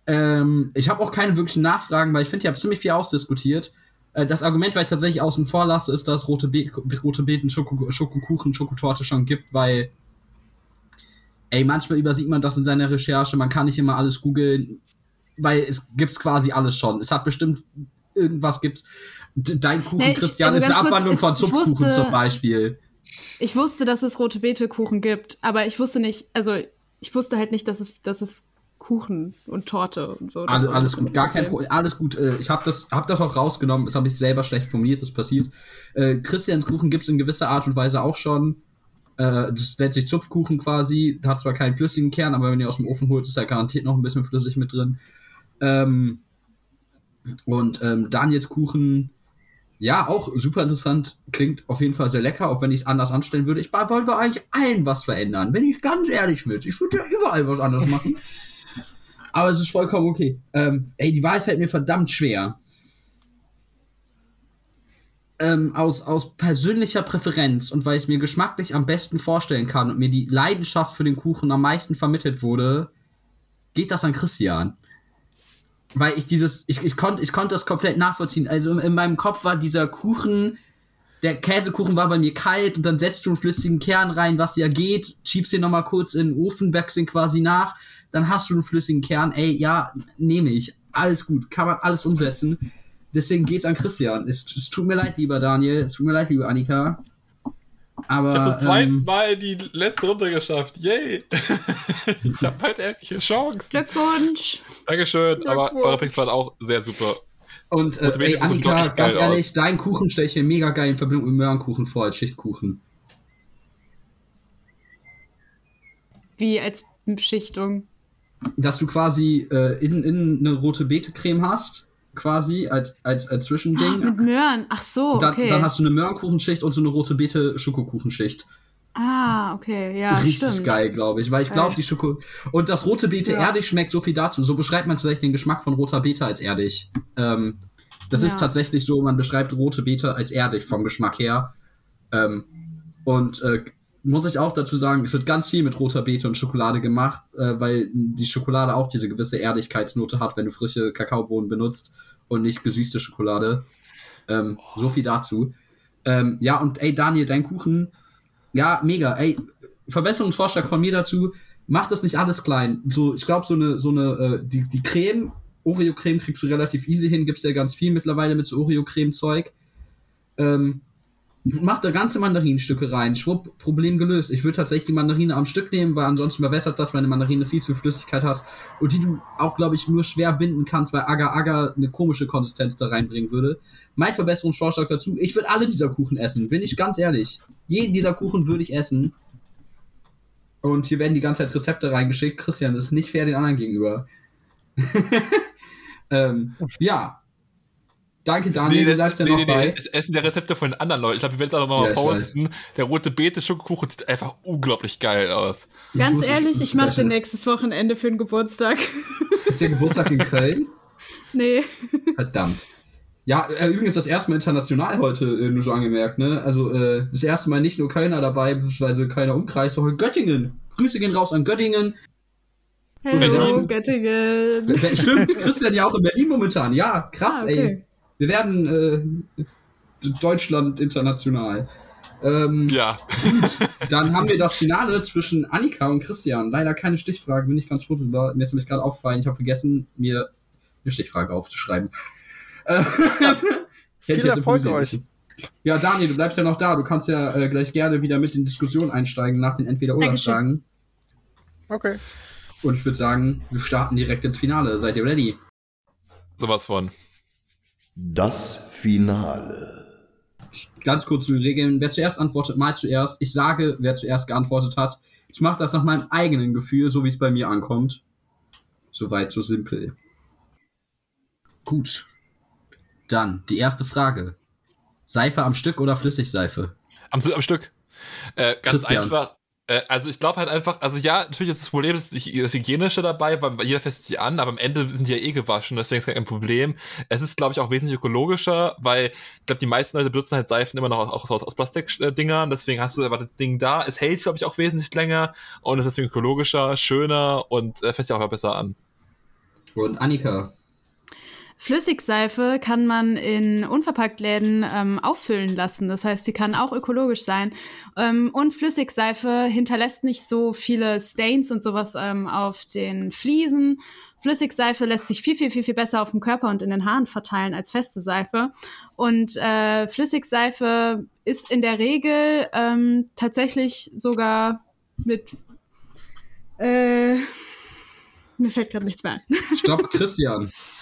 Ähm, ich habe auch keine wirklichen Nachfragen, weil ich finde, ihr habt ziemlich viel ausdiskutiert. Äh, das Argument, weil ich tatsächlich außen vor lasse, ist, dass rote, Be rote Beeten Schoko Schokokuchen, Schokotorte schon gibt, weil ey, manchmal übersieht man das in seiner Recherche, man kann nicht immer alles googeln, weil es gibt's quasi alles schon. Es hat bestimmt irgendwas gibt's. Dein Kuchen, Nee, ich- Christian, also ist eine kurz, Abwandlung ich- von Zupfkuchen wusste- zum Beispiel. Ich wusste, dass es rote Beete-Kuchen gibt, aber ich wusste nicht, also ich wusste halt nicht, dass es, dass es Kuchen und Torte und so. Also alles gut, gar kein Problem. Alles gut. Äh, Ich habe das, hab das auch rausgenommen, das habe ich selber schlecht formuliert, das passiert. Äh, Christians Kuchen gibt's in gewisser Art und Weise auch schon. Äh, das nennt sich Zupfkuchen quasi, hat zwar keinen flüssigen Kern, aber wenn ihr aus dem Ofen holt, ist da garantiert noch ein bisschen flüssig mit drin. Ähm, und ähm, Daniels Kuchen, ja, auch super interessant, klingt auf jeden Fall sehr lecker, auch wenn ich es anders anstellen würde. Ich wollte bei eigentlich allen was verändern, bin ich ganz ehrlich mit. Ich würde ja überall was anderes machen. (laughs) Aber es ist vollkommen okay. Ähm, ey, die Wahl fällt mir verdammt schwer. Ähm, aus, aus persönlicher Präferenz und weil ich es mir geschmacklich am besten vorstellen kann und mir die Leidenschaft für den Kuchen am meisten vermittelt wurde, geht das an Christian. Weil ich dieses, ich, ich konnte ich konnte das komplett nachvollziehen. Also in, in meinem Kopf war dieser Kuchen, der Käsekuchen war bei mir kalt und dann setzt du einen flüssigen Kern rein, was ja geht, schiebst den nochmal kurz in den Ofen, backst ihn quasi nach, dann hast du einen flüssigen Kern. Ey, ja, nehme ich. Alles gut, kann man alles umsetzen. Deswegen geht's an Christian. Es, es tut mir leid, lieber Daniel, es tut mir leid, liebe Annika. Aber Ich habe zum ähm, zweiten Mal die letzte Runde geschafft. Yay! (laughs) ich habe halt ehrliche Chance. Glückwunsch! Dankeschön, aber Glückwunsch. eure Picks waren auch sehr super. Und äh, ey, Annika, ganz ehrlich, aus. dein Kuchen stelle ich mir mega geil in Verbindung mit Möhrenkuchen vor als Schichtkuchen. Wie als Beschichtung. Dass du quasi äh, innen in eine rote Beete-Creme hast, quasi als, als, als Zwischending. Mit Möhren. Ach so, dann, okay. dann hast du eine Möhrenkuchenschicht und so eine rote Beete-Schokokuchenschicht. ah, okay, ja, Richtig stimmt. geil, glaube ich. Weil ich glaube, die Schoko. Und das rote Beete Ja. erdig schmeckt so viel dazu. So beschreibt man tatsächlich den Geschmack von roter Beete als erdig. Ähm, das ist Ja. tatsächlich so, man beschreibt rote Beete als erdig vom Geschmack her. Ähm, und äh, muss ich auch dazu sagen, es wird ganz viel mit roter Beete und Schokolade gemacht, äh, weil die Schokolade auch diese gewisse Erdigkeitsnote hat, wenn du frische Kakaobohnen benutzt und nicht gesüßte Schokolade. Ähm, so viel dazu. Ähm, ja, und ey, Daniel, dein Kuchen, ja, mega. Ey, Verbesserungsvorschlag von mir dazu, mach das nicht alles klein. So, ich glaube, so eine, so eine, äh, die, die Creme, Oreo-Creme kriegst du relativ easy hin, gibt's ja ganz viel mittlerweile mit so Oreo-Creme-Zeug. Ähm, mach da ganze Mandarinenstücke rein, schwupp, Problem gelöst. Ich würde tatsächlich die Mandarine am Stück nehmen, weil ansonsten verbessert das, weil eine Mandarine viel zu viel Flüssigkeit hast und die du auch, glaube ich, nur schwer binden kannst, weil Agar-Agar eine komische Konsistenz da reinbringen würde. Mein Verbesserungsvorschlag dazu, ich würde alle dieser Kuchen essen, bin ich ganz ehrlich. Jeden dieser Kuchen würde ich essen. Und hier werden die ganze Zeit Rezepte reingeschickt. Christian, das ist nicht fair den anderen gegenüber. (laughs) ähm, ja. Danke, Daniel, du bleibst ja noch bei. das Essen der Rezepte von den anderen Leuten. Ich glaube, wir werden es auch noch mal Ja, ich posten. Der rote Beete Schokokuchen sieht einfach unglaublich geil aus. Ganz muss- ehrlich, ich mache den nächstes Wochenende für den Geburtstag. Ist der Geburtstag in Köln? (laughs) nee. Verdammt. Ja, äh, übrigens das erste Mal international heute, äh, nur so angemerkt, ne? Also äh, das erste Mal nicht nur Kölner dabei, beziehungsweise Kölner Umkreis, sondern Göttingen. Grüße gehen raus an Göttingen. Berlin. Göttingen. Stimmt, Christian ja auch in Berlin momentan. Ja, krass, Ah, ey. Wir werden äh, Deutschland international. Ähm, Ja. Dann haben wir das Finale zwischen Annika und Christian. Leider keine Stichfrage, bin ich ganz froh drüber. Mir ist nämlich gerade aufgefallen, ich habe vergessen, mir eine Stichfrage aufzuschreiben. Äh, (laughs) hätte ich Viel jetzt Erfolg euch. Ja, Daniel, du bleibst ja noch da. Du kannst ja äh, gleich gerne wieder mit in Diskussion einsteigen nach den Entweder-Oder-Fragen. Okay. Und ich würde sagen, wir starten direkt ins Finale. Seid ihr ready? Sowas von. Das Finale. Ganz kurz zu den Regeln. Wer zuerst antwortet, mal zuerst. Ich sage, wer zuerst geantwortet hat. Ich mache das nach meinem eigenen Gefühl, so wie es bei mir ankommt. Soweit, so simpel. Gut. Dann die erste Frage. Seife am Stück oder Flüssigseife? Am, am Stück. Äh, ganz Christian. einfach. Äh, also ich glaube halt einfach, also ja, natürlich ist das Problem das, das Hygienische dabei, weil jeder fasst sie an, aber am Ende sind die ja eh gewaschen, deswegen ist kein Problem. Es ist, glaube ich, auch wesentlich ökologischer, weil ich glaube, die meisten Leute benutzen halt Seifen immer noch aus, aus, aus Plastikdingern, deswegen hast du aber das Ding da. Es hält, glaube ich, auch wesentlich länger und es ist deswegen ökologischer, schöner und äh, fässt ja auch besser an. Und Annika. Flüssigseife kann man in Unverpacktläden ähm, auffüllen lassen. Das heißt, sie kann auch ökologisch sein. Ähm, und Flüssigseife hinterlässt nicht so viele Stains und sowas ähm, auf den Fliesen. Flüssigseife lässt sich viel, viel, viel, viel besser auf dem Körper und in den Haaren verteilen als feste Seife. Und äh, Flüssigseife ist in der Regel ähm, tatsächlich sogar mit äh, mir fällt gerade nichts mehr ein. Stopp, Christian. (laughs)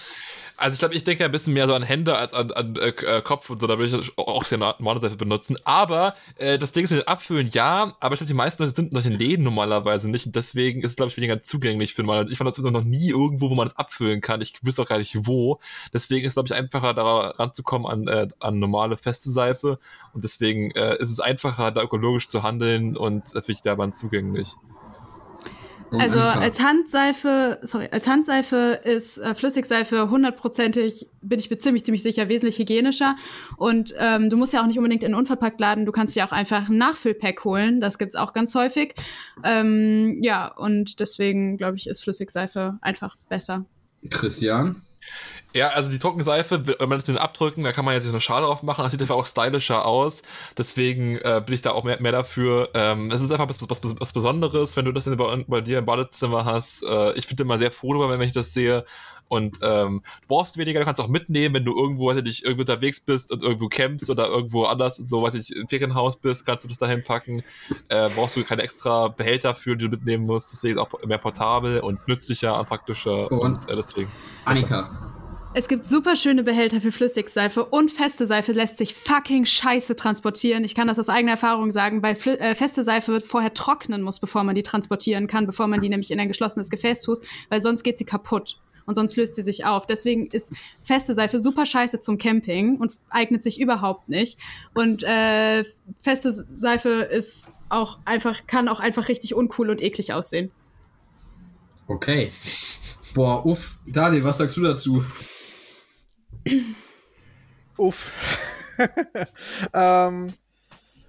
Also ich glaube, ich denke ein bisschen mehr so an Hände als an, an äh, Kopf und so, da würde ich auch sehr normale Seife benutzen. Aber äh, das Ding ist mit dem Abfüllen, ja, aber ich glaube, die meisten Leute sind in solchen Läden normalerweise nicht und deswegen ist es, glaube ich, weniger zugänglich für normale. Ich fand das noch nie irgendwo, wo man das abfüllen kann. Ich wüsste auch gar nicht wo. Deswegen ist es, glaube ich, einfacher, da ranzukommen an, äh, an normale feste Seife und deswegen äh, ist es einfacher, da ökologisch zu handeln und äh, finde ich da zugänglich. Und Also als Handseife, sorry, als Handseife ist äh, Flüssigseife hundertprozentig, bin ich mir ziemlich, ziemlich sicher, wesentlich hygienischer. Und ähm, du musst ja auch nicht unbedingt in unverpackt laden, du kannst ja auch einfach ein Nachfüllpack holen, das gibt's auch ganz häufig. Ähm, ja, und deswegen, glaube ich, ist Flüssigseife einfach besser. Christian. Ja, also die Trockenseife, wenn man das mit abdrücken, da kann man ja sich eine Schale drauf machen, das sieht einfach auch stylischer aus. Deswegen äh, bin ich da auch mehr, mehr dafür. Ähm, es ist einfach was, was, was Besonderes, wenn du das bei, bei dir im Badezimmer hast. Äh, ich bin immer sehr froh darüber, wenn ich das sehe. Und ähm, du brauchst weniger, du kannst auch mitnehmen, wenn du irgendwo, weiß ich nicht, irgendwo unterwegs bist und irgendwo campst oder irgendwo anders, so weiß ich, im Ferienhaus bist, kannst du das dahin packen. Äh, brauchst du keine extra Behälter für, die du mitnehmen musst. Deswegen ist auch mehr portabel und nützlicher und praktischer. Und- Und äh, deswegen. Annika. Es gibt super schöne Behälter für Flüssigseife und feste Seife lässt sich fucking scheiße transportieren. Ich kann das aus eigener Erfahrung sagen, weil Flü äh, feste Seife wird vorher trocknen muss, bevor man die transportieren kann, bevor man die nämlich in ein geschlossenes Gefäß tut, weil sonst geht sie kaputt und sonst löst sie sich auf. Deswegen ist feste Seife super scheiße zum Camping und eignet sich überhaupt nicht. Und äh, feste Seife ist auch einfach, kann auch einfach richtig uncool und eklig aussehen. Okay. Boah, uff. Daniel, was sagst du dazu? (clears throat) Uff. (laughs) ähm,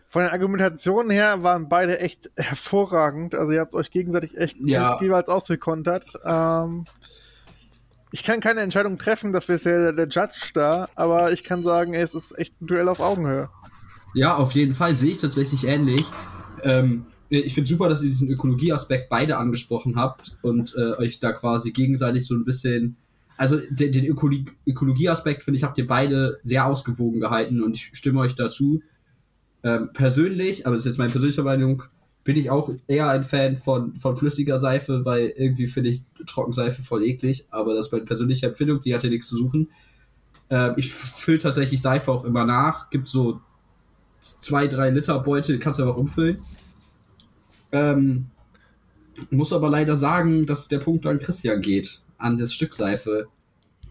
von den Argumentationen her waren beide echt hervorragend. Also ihr habt euch gegenseitig echt Ja. gut jeweils ausgekontert. Ähm, ich kann keine Entscheidung treffen, dafür ist ja der, der Judge da, aber ich kann sagen, ey, es ist echt ein Duell auf Augenhöhe. Ja, auf jeden Fall sehe ich tatsächlich ähnlich. Ähm, ich finde super, dass ihr diesen Ökologieaspekt beide angesprochen habt und äh, euch da quasi gegenseitig so ein bisschen. Also den, den Ökologie Ökologieaspekt, finde ich, habt ihr beide sehr ausgewogen gehalten und ich stimme euch dazu. Ähm, persönlich, aber das ist jetzt meine persönliche Meinung, bin ich auch eher ein Fan von, von flüssiger Seife, weil irgendwie finde ich Trockenseife voll eklig, aber das ist meine persönliche Empfindung, die hat ja nichts zu suchen. Ähm, ich fülle tatsächlich Seife auch immer nach, gibt so zwei, drei Liter Beutel, kannst du einfach umfüllen. Ähm, muss aber leider sagen, dass der Punkt an Christian geht, an das Stück Seife,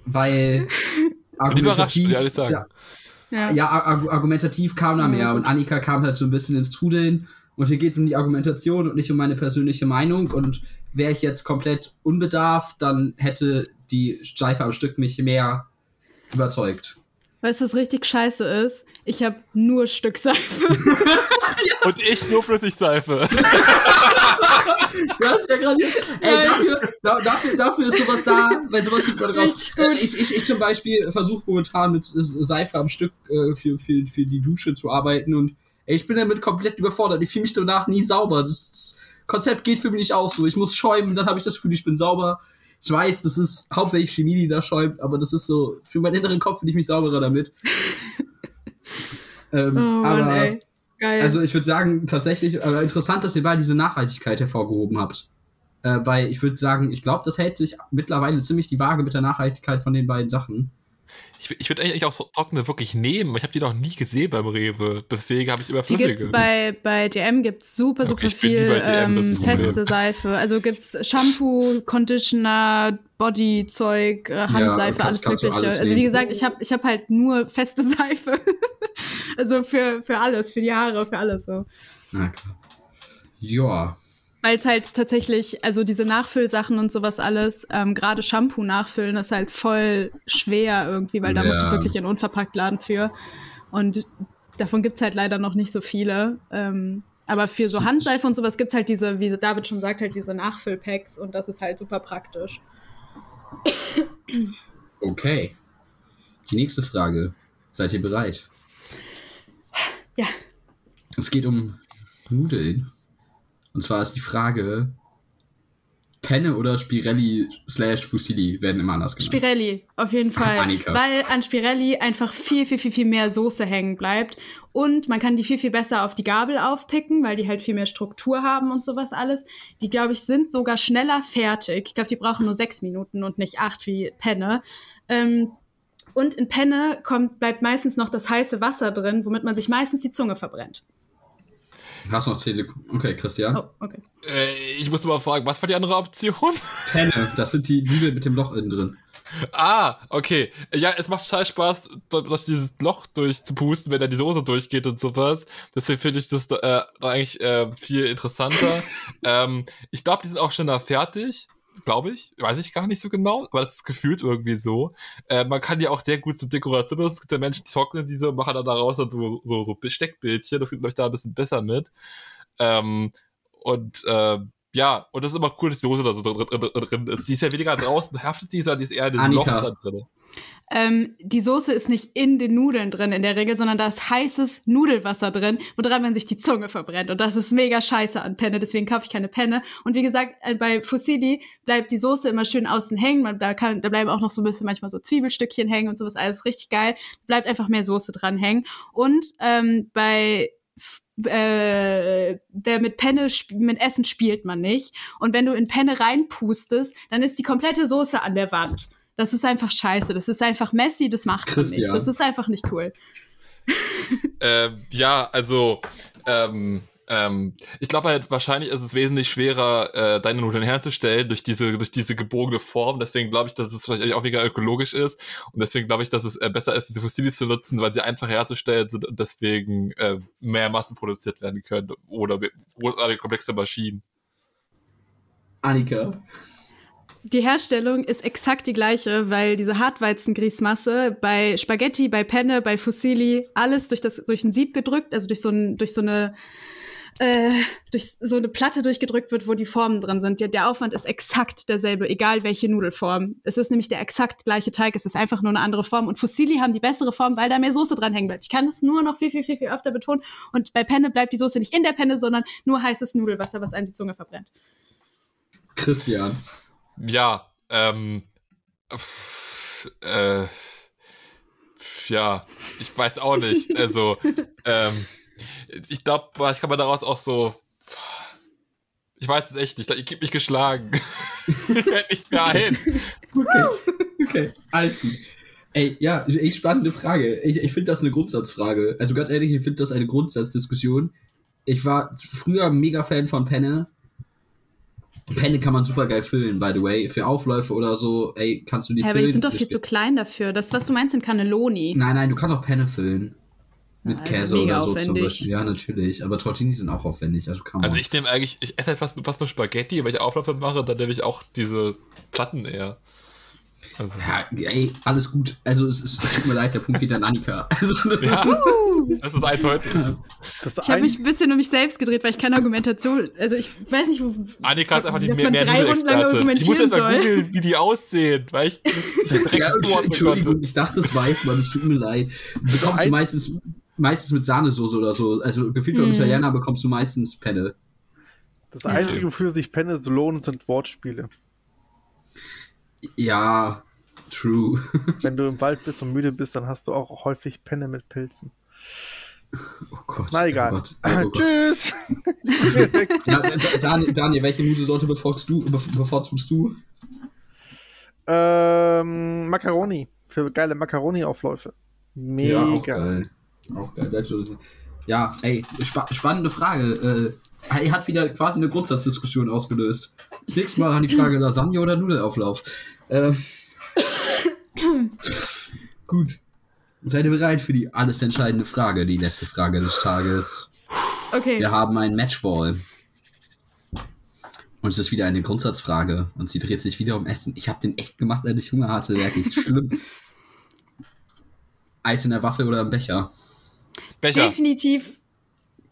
weil (laughs) argumentativ, da, ja, ar argumentativ kam da Mhm. mehr und Annika kam halt so ein bisschen ins Trudeln und hier geht es um die Argumentation und nicht um meine persönliche Meinung und wäre ich jetzt komplett unbedarft, dann hätte die Seife am Stück mich mehr überzeugt. Weißt du, was richtig scheiße ist? Ich habe nur Stückseife. (laughs) Und ich nur Flüssigseife. (laughs) Du hast ja gerade. Ey, dafür, da, dafür, dafür ist sowas da, weil sowas sieht man raus. Äh, Ich, ich, ich zum Beispiel versuche momentan mit äh, Seife am Stück äh, für, für, für die Dusche zu arbeiten und ey, ich bin damit komplett überfordert. Ich fühle mich danach nie sauber. Das, das Konzept geht für mich nicht auf. So, ich muss schäumen, dann habe ich das Gefühl, ich bin sauber. Ich weiß, das ist hauptsächlich Chemie, die da schäumt, aber das ist so, für meinen inneren Kopf finde ich mich sauberer damit. (laughs) ähm, Oh Mann, aber ey. Geil. also ich würde sagen, tatsächlich äh, interessant, dass ihr beide diese Nachhaltigkeit hervorgehoben habt. Äh, weil ich würde sagen, ich glaube, das hält sich mittlerweile ziemlich die Waage mit der Nachhaltigkeit von den beiden Sachen. Ich, ich würde eigentlich auch so trockene wirklich nehmen. Ich habe die noch nie gesehen beim Rewe. Deswegen habe ich immer Die flüssige. gibt's bei, bei DM gibt's super, Okay, super bin nie viel DM, ähm, feste Seife. Also gibt's Shampoo, Conditioner, Bodyzeug, äh, Handseife, kannst- alles kannst Mögliche. alles also wie gesagt, ich habe ich hab halt nur feste (laughs) Seife. also für, für alles, für die Haare, für alles so. Na klar. Ja. Weil es halt tatsächlich, also diese Nachfüllsachen und sowas alles, ähm, gerade Shampoo nachfüllen, ist halt voll schwer irgendwie, weil da musst du wirklich in Unverpacktladen für. Und davon gibt's halt leider noch nicht so viele. Ähm, aber für so Handseife und sowas gibt's halt diese, wie David schon sagt, halt diese Nachfüllpacks und das ist halt super praktisch. Okay. Die nächste Frage. Seid ihr bereit? Ja. Es geht um Nudeln. Und zwar ist die Frage: Penne oder Spirelli slash Fusilli werden immer anders genannt. Spirelli, auf jeden (laughs) Fall. Annika. Weil an Spirelli einfach viel, viel, viel, viel mehr Soße hängen bleibt. Und man kann die viel, viel besser auf die Gabel aufpicken, weil die halt viel mehr Struktur haben und sowas alles. Die, glaube ich, sind sogar schneller fertig. Ich glaube, die brauchen nur sechs Minuten und nicht acht wie Penne. Ähm, und in Penne kommt, bleibt meistens noch das heiße Wasser drin, womit man sich meistens die Zunge verbrennt. Hast noch 10 Sekunden. Okay, Christian. Oh, okay. Äh, ich muss mal fragen, was war die andere Option? (laughs) Penne, das sind die Nudeln mit dem Loch innen drin. Ah, okay. Ja, es macht total Spaß, durch dieses Loch durchzupusten, wenn da die Soße durchgeht und sowas. Deswegen finde ich das äh, eigentlich äh, viel interessanter. (laughs) ähm, ich glaube, die sind auch schneller fertig. Glaube ich. Weiß ich gar nicht so genau, aber das ist gefühlt irgendwie so. Äh, man kann die auch sehr gut zur Dekoration benutzen. Es gibt ja Menschen, die trocknen diese und machen dann daraus dann so, so, so Besteckbildchen. Das geht, glaube ich, da ein bisschen besser mit. Ähm, und äh, ja, und das ist immer cool, dass die Soße da so drin, drin, drin ist. Die ist ja weniger draußen, haftet die, sondern die ist eher in diesem Loch Annika. da drin. Ähm, die Soße ist nicht in den Nudeln drin in der Regel, sondern da ist heißes Nudelwasser drin, woran man sich die Zunge verbrennt. Und das ist mega scheiße an Penne, deswegen kaufe ich keine Penne. Und wie gesagt, äh, bei Fusilli bleibt die Soße immer schön außen hängen. Man, da, kann, da bleiben auch noch so ein bisschen manchmal so Zwiebelstückchen hängen und sowas. Alles richtig geil. Bleibt einfach mehr Soße dran hängen. Und ähm, bei äh, wer mit Penne mit Essen spielt man nicht. Und wenn du in Penne reinpustest, dann ist die komplette Soße an der Wand. Das ist einfach scheiße. Das ist einfach messy, das macht man nicht. Das ist einfach nicht cool. (laughs) Ähm, ja, also, ähm, ähm, ich glaube halt, wahrscheinlich ist es wesentlich schwerer, äh, deine Nudeln herzustellen durch diese, durch diese gebogene Form. Deswegen glaube ich, dass es vielleicht auch weniger ökologisch ist. Und deswegen glaube ich, dass es äh, besser ist, diese Fossilis zu nutzen, weil sie einfach herzustellen sind und deswegen äh, mehr Massen produziert werden können oder mit großartige komplexe Maschinen. Annika. Die Herstellung ist exakt die gleiche, weil diese Hartweizengrießmasse bei Spaghetti, bei Penne, bei Fusilli, alles durch das durch ein Sieb gedrückt, also durch so ein durch so eine äh, durch so eine Platte durchgedrückt wird, wo die Formen drin sind. Der, der Aufwand ist exakt derselbe, egal welche Nudelform. Es ist nämlich der exakt gleiche Teig, es ist einfach nur eine andere Form. Und Fusilli haben die bessere Form, weil da mehr Soße dran hängen bleibt. Ich kann es nur noch viel, viel, viel, viel öfter betonen. Und bei Penne bleibt die Soße nicht in der Penne, sondern nur heißes Nudelwasser, was einem die Zunge verbrennt. Christian. Ja, ähm, äh, ja, ich weiß auch nicht. (laughs) Also, ähm, ich glaube, ich kann man daraus auch so, ich weiß es echt nicht, ich gebe mich geschlagen. (laughs) ich fällt nicht mehr ein. Okay. Okay. Alles gut. Ey, ja, echt spannende Frage. Ich, ich finde das eine Grundsatzfrage. Also ganz ehrlich, ich finde das eine Grundsatzdiskussion. Ich war früher mega Fan von Penne. Penne kann man super geil füllen, by the way. Für Aufläufe oder so, ey, kannst du die Ja, aber füllen. die sind doch viel zu klein dafür. Das, was du meinst, sind Cannelloni. Nein, nein, du kannst auch Penne füllen. Mit Ah, Käse oder so zum aufwendig. Beispiel. Ja, natürlich. Aber Tortellini sind auch aufwendig. Also kann man. Also ich nehme eigentlich, ich esse halt fast, fast nur Spaghetti, wenn ich Aufläufe mache, dann nehme ich auch diese Platten eher. Also, ja, ey, alles gut. Also es, es, es tut mir leid, der Punkt geht an Annika. (laughs) Also, ja, das ist eindeutig. Das Ich habe mich ein bisschen um mich selbst gedreht, weil ich keine Argumentation, also ich weiß nicht, wo, Annika ist einfach die mehr, mehr drei Runden lang Nudelexpertin. Ich muss jetzt argumentieren mal soll. googeln, wie die aussehen, weil ich, (laughs) ja, Entschuldigung, konnte. ich dachte, das weiß man, es tut mir leid. Du bekommst ein- meistens, meistens mit Sahnesoße oder so. Also gefühlt beim Hm. Italiener bekommst du meistens Penne. Das Einzige, wofür sich Penne so lohnen, sind Wortspiele. Ja, true. (laughs) Wenn du im Wald bist und müde bist, dann hast du auch häufig Penne mit Pilzen. Oh Gott. Na egal. Oh Gott. Oh Gott. Tschüss! Ja, Da- Daniel, Daniel, welche Nudelsorte bevorzugst du? Bevorzugst du? ähm, Macaroni. für geile Macaroni-Aufläufe. Ja, auch Mega. geil. Auch geil. Ja, ey, spa spannende Frage. Er hat wieder quasi eine Grundsatzdiskussion ausgelöst. Das nächste Mal an die Frage Lasagne oder Nudelauflauf. Ähm, (coughs) gut. Seid ihr bereit für die alles entscheidende Frage, die letzte Frage des Tages? Okay. Wir haben einen Matchball. Und es ist wieder eine Grundsatzfrage. Und sie dreht sich wieder um Essen. Ich habe den echt gemacht, als ich Hunger hatte. Wirklich schlimm. Eis in der Waffe oder im Becher? Becher. Definitiv.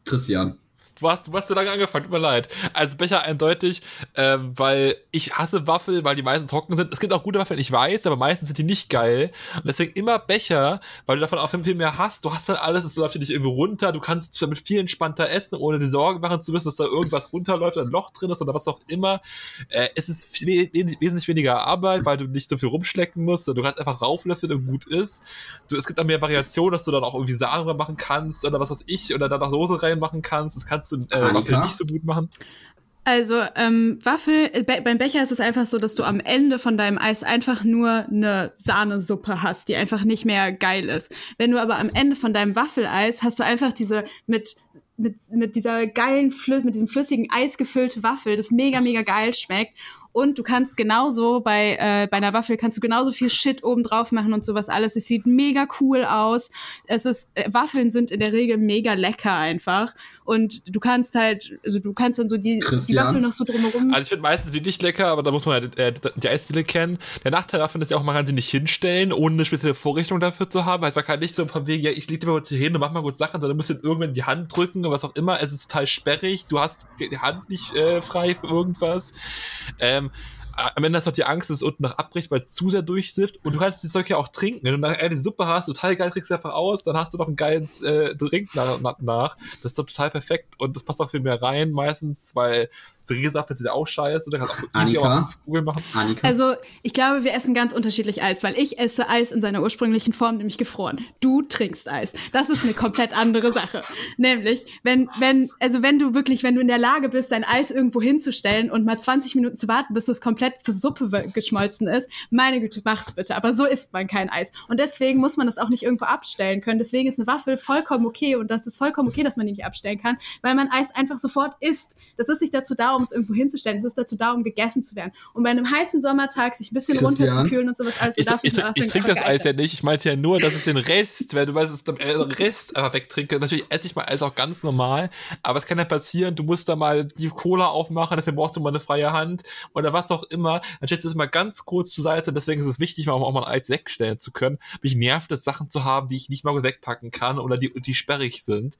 Christian. Du hast, du hast so lange angefangen, tut mir leid. Also Becher eindeutig, ähm, weil ich hasse Waffeln, weil die meisten trocken sind. Es gibt auch gute Waffeln, ich weiß, aber meistens sind die nicht geil. Und deswegen immer Becher, weil du davon auch viel mehr hast. Du hast dann alles, es läuft dir nicht irgendwie runter. Du kannst damit viel entspannter essen, ohne die Sorge machen zu müssen, dass da irgendwas runterläuft, ein Loch drin ist oder was auch immer. Äh, es ist viel, wesentlich weniger Arbeit, weil du nicht so viel rumschlecken musst. Du kannst einfach rauflöffeln und gut ist. Du, es gibt dann mehr Variationen, dass du dann auch irgendwie Sahne machen kannst oder was weiß ich, oder dann noch Soße reinmachen kannst. Das kannst du äh? Waffeln nicht so gut machen. Also, ähm, Waffel, äh, be beim Becher ist es einfach so, dass du am Ende von deinem Eis einfach nur eine Sahnesuppe hast, die einfach nicht mehr geil ist. Wenn du aber am Ende von deinem Waffeleis hast du einfach diese mit mit, mit dieser geilen Flü mit diesem flüssigen Eis gefüllte Waffel, das mega mega geil schmeckt und du kannst genauso bei äh, bei einer Waffel kannst du genauso viel Shit oben drauf machen und sowas alles. Es sieht mega cool aus. Es ist äh, Waffeln sind in der Regel mega lecker einfach und du kannst halt also du kannst dann so die, die Christian? Waffel noch so drumherum Also ich finde meistens die nicht lecker, aber da muss man ja äh, die Eisdiele kennen. Der Nachteil davon ist ja auch, man kann sie nicht hinstellen, ohne eine spezielle Vorrichtung dafür zu haben. Also man kann nicht so von wegen, ja, ich leg dir mal kurz hier hin und mach mal kurz Sachen, sondern du musst den irgendwann in die Hand drücken oder was auch immer. Es ist total sperrig, du hast die die Hand nicht äh, frei für irgendwas. Ähm, am Ende hast du noch die Angst, dass es unten noch abbricht, weil es zu sehr durchsifft. Und du kannst die Zeug ja auch trinken. Wenn du nachher die Suppe hast, total geil, trinkst du einfach aus, dann hast du noch einen geilen äh, Drink nach, nach, nach. Das ist doch total perfekt. Und das passt auch viel mehr rein, meistens, weil Riesensaft sind ja auch scheiße. Da kannst du auch easy fünf Kugeln machen. Annika? Also, ich glaube, wir essen ganz unterschiedlich Eis, weil ich esse Eis in seiner ursprünglichen Form, nämlich gefroren. Du trinkst Eis. Das ist eine komplett andere Sache. Nämlich, wenn, wenn, also wenn du wirklich, wenn du in der Lage bist, dein Eis irgendwo hinzustellen und mal 20 Minuten zu warten, bis es komplett zur Suppe geschmolzen ist, meine Güte, mach's bitte. Aber so isst man kein Eis. Und deswegen muss man das auch nicht irgendwo abstellen können. Deswegen ist eine Waffel vollkommen okay und das ist vollkommen okay, dass man die nicht abstellen kann, weil man Eis einfach sofort isst. Das ist nicht dazu da, um es irgendwo hinzustellen. Es ist dazu da, um gegessen zu werden. Und bei einem heißen Sommertag sich ein bisschen Christian? runterzukühlen und sowas alles. Ich, ich, ich, ich trinke das Eis ja nicht. Ich meinte ja nur, dass ich den Rest, wenn du weißt, dass ich den Rest einfach wegtrinke. Natürlich esse ich mal Eis auch ganz normal, aber es kann ja passieren, du musst da mal die Cola aufmachen, deswegen brauchst du mal eine freie Hand oder was auch immer. Dann stellst du es mal ganz kurz zur Seite. Deswegen ist es wichtig, mal auch mal ein Eis wegstellen zu können. Mich nervt es, Sachen zu haben, die ich nicht mal wegpacken kann oder die, die sperrig sind.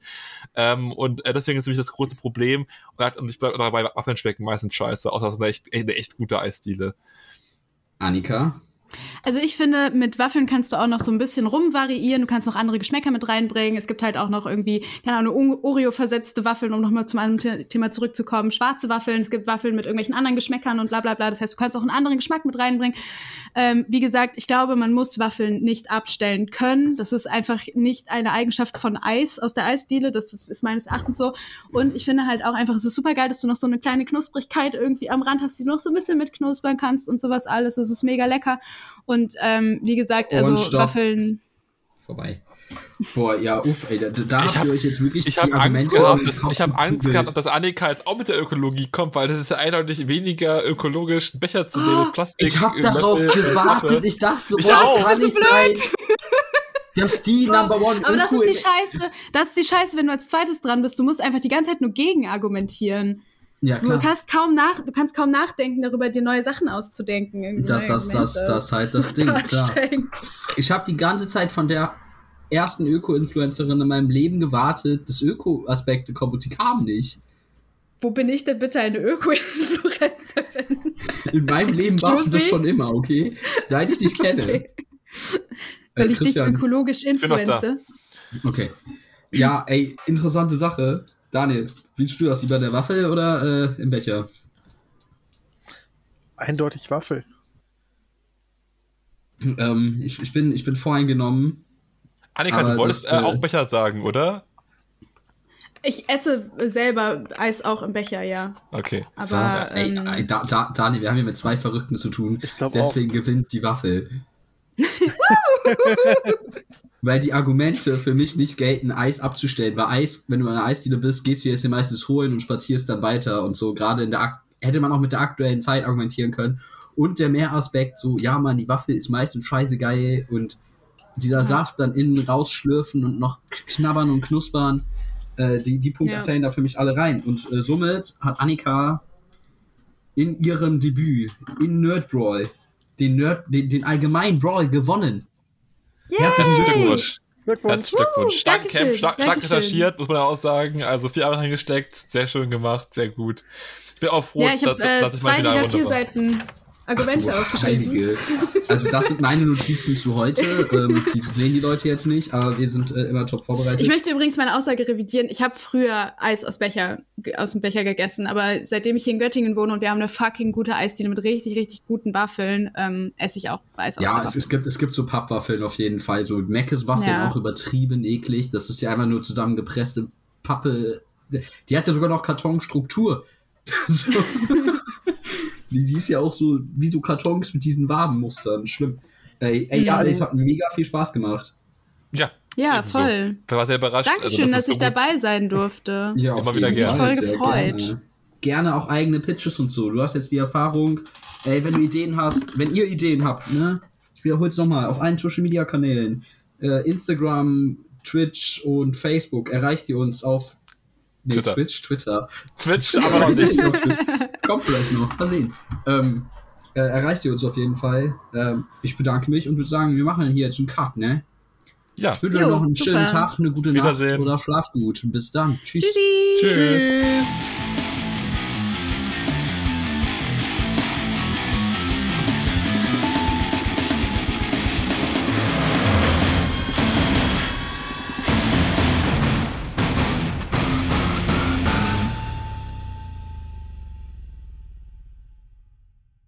Ähm, und äh, deswegen ist nämlich das große Problem. Und, und ich bleib dabei, Waffeln schmecken meistens scheiße, außer es ist eine echt, eine echt gute Eisdiele. Annika? Also ich finde, mit Waffeln kannst du auch noch so ein bisschen rumvariieren. Du kannst noch andere Geschmäcker mit reinbringen. Es gibt halt auch noch irgendwie, keine Ahnung, Oreo-versetzte Waffeln, um nochmal zum anderen The- Thema zurückzukommen. Schwarze Waffeln, es gibt Waffeln mit irgendwelchen anderen Geschmäckern und bla bla bla. Das heißt, du kannst auch einen anderen Geschmack mit reinbringen. Ähm, wie gesagt, ich glaube, man muss Waffeln nicht abstellen können. Das ist einfach nicht eine Eigenschaft von Eis aus der Eisdiele. Das ist meines Erachtens so. Und ich finde halt auch einfach, es ist super geil, dass du noch so eine kleine Knusprigkeit irgendwie am Rand hast, die du noch so ein bisschen mitknuspern kannst und sowas alles. Es ist mega lecker. Und ähm, wie gesagt, also Und stopp. Waffeln. Vorbei. Boah, ja, uff, ey, da, da Ich habt hab- ihr euch jetzt wirklich Ich die habe Angst Argumente gehabt, dass, ich habe Angst gehabt, dass Annika jetzt auch mit der Ökologie kommt, weil das ist ja eindeutig weniger ökologisch, einen Becher zu nehmen mit Plastik. Ich habe darauf Löffel, gewartet. Ich dachte so, Ich boah, auch. das kann nicht sein. Das ist die Number One. Aber das ist die Scheiße. Das ist die Scheiße, wenn du als zweites dran bist. Du musst einfach die ganze Zeit nur gegen argumentieren. Ja, Du klar. kannst kaum nach, du kannst kaum nachdenken darüber, dir neue Sachen auszudenken. irgendwie Das- das- das- Argumente. das halt ist das Ding, klar. anstrengend. Ich habe die ganze Zeit von der ersten Öko-Influencerin in meinem Leben gewartet, dass Öko-Aspekte kommen und die kamen nicht. Wo bin ich denn bitte eine Öko-Influencerin? In meinem (laughs) Leben warst du das schon immer, okay? Seit ich dich (laughs) kenne. Okay. Äh, Weil ich dich Christian. ökologisch noch da. influenze. Okay. Ja, ey, interessante Sache. Daniel, willst du das lieber in der Waffel oder äh, im Becher? Eindeutig Waffel. Ähm, ich, ich, bin, ich bin voreingenommen. Annika, du wolltest das, äh, äh, auch Becher sagen, oder? Ich esse selber Eis auch im Becher, ja. Okay. Aber Was? Ey, ähm, ey, da, da, Daniel, wir haben hier mit zwei Verrückten zu tun. Ich Deswegen gewinnt die Waffel. (laughs) (laughs) Weil die Argumente für mich nicht gelten, Eis abzustellen. Weil Eis, wenn du an einer Eisdiele bist, gehst du jetzt hier meistens holen und spazierst dann weiter und so. Gerade in der hätte man auch mit der aktuellen Zeit argumentieren können. Und der Mehraspekt, so, ja man, die Waffel ist meistens scheiße geil und dieser Saft dann innen rausschlürfen und noch knabbern und knuspern. Äh, die, die Punkte Ja. zählen da für mich alle rein. Und äh, somit hat Annika in ihrem Debüt in Nerd Brawl den, Nerd, den, den allgemeinen Brawl gewonnen. Herzlichen Glückwunsch. Glückwunsch. Herzlichen Glückwunsch. Stark gekämpft, stark, stark recherchiert, muss man ja auch sagen. Also vier Jahre reingesteckt, sehr schön gemacht, sehr gut. Ich bin auch froh, Ja, ich habe dass, äh, dass ich mal wieder eine A4 Runde war. Seiten Argumente Boah, aufgeschrieben. Heilige. Also das sind meine Notizen zu heute. ähm, die sehen die Leute jetzt nicht, aber wir sind äh, immer top vorbereitet. Ich möchte übrigens meine Aussage revidieren. Ich habe früher Eis aus Becher aus dem Becher gegessen, aber seitdem ich hier in Göttingen wohne und wir haben eine fucking gute Eisdiele mit richtig richtig guten Waffeln, ähm, esse ich auch Eis aus ja, es, es, gibt, es gibt so Pappwaffeln auf jeden Fall. So Meckes Waffeln Ja. auch übertrieben eklig. Das ist ja einfach nur zusammengepresste Pappe. Die hat ja sogar noch Kartonstruktur. (laughs) so. Die, die ist ja auch so wie so Kartons mit diesen Wabenmustern. Schlimm. Ey, ey ja, es hat mega viel Spaß gemacht. Ja, Ja, ebenso. voll. Ich war sehr überrascht. Dankeschön, also, dass ist ich so gut. dabei sein durfte. (laughs) Ja, Immer auf wieder jeden gerne. Fall, Voll sehr gefreut. Gerne. gerne auch eigene Pitches und so. Du hast jetzt die Erfahrung, ey, wenn du Ideen hast, wenn ihr Ideen habt, ne? Ich wiederhole es nochmal, auf allen Social Media Kanälen, äh, Instagram, Twitch und Facebook erreicht ihr uns auf nee, Twitter. Twitch, Twitter. Twitch, aber noch nicht. (laughs) Kommt vielleicht noch, mal sehen. Ähm, äh, erreicht ihr uns auf jeden Fall. Ähm, ich bedanke mich und würde sagen, wir machen hier jetzt einen Cut, ne? Ja, Ich wünsche euch noch einen super. schönen Tag, eine gute Nacht oder schlaf gut. Bis dann. Tschüss. Tschüssi. tschüss. Tschüss.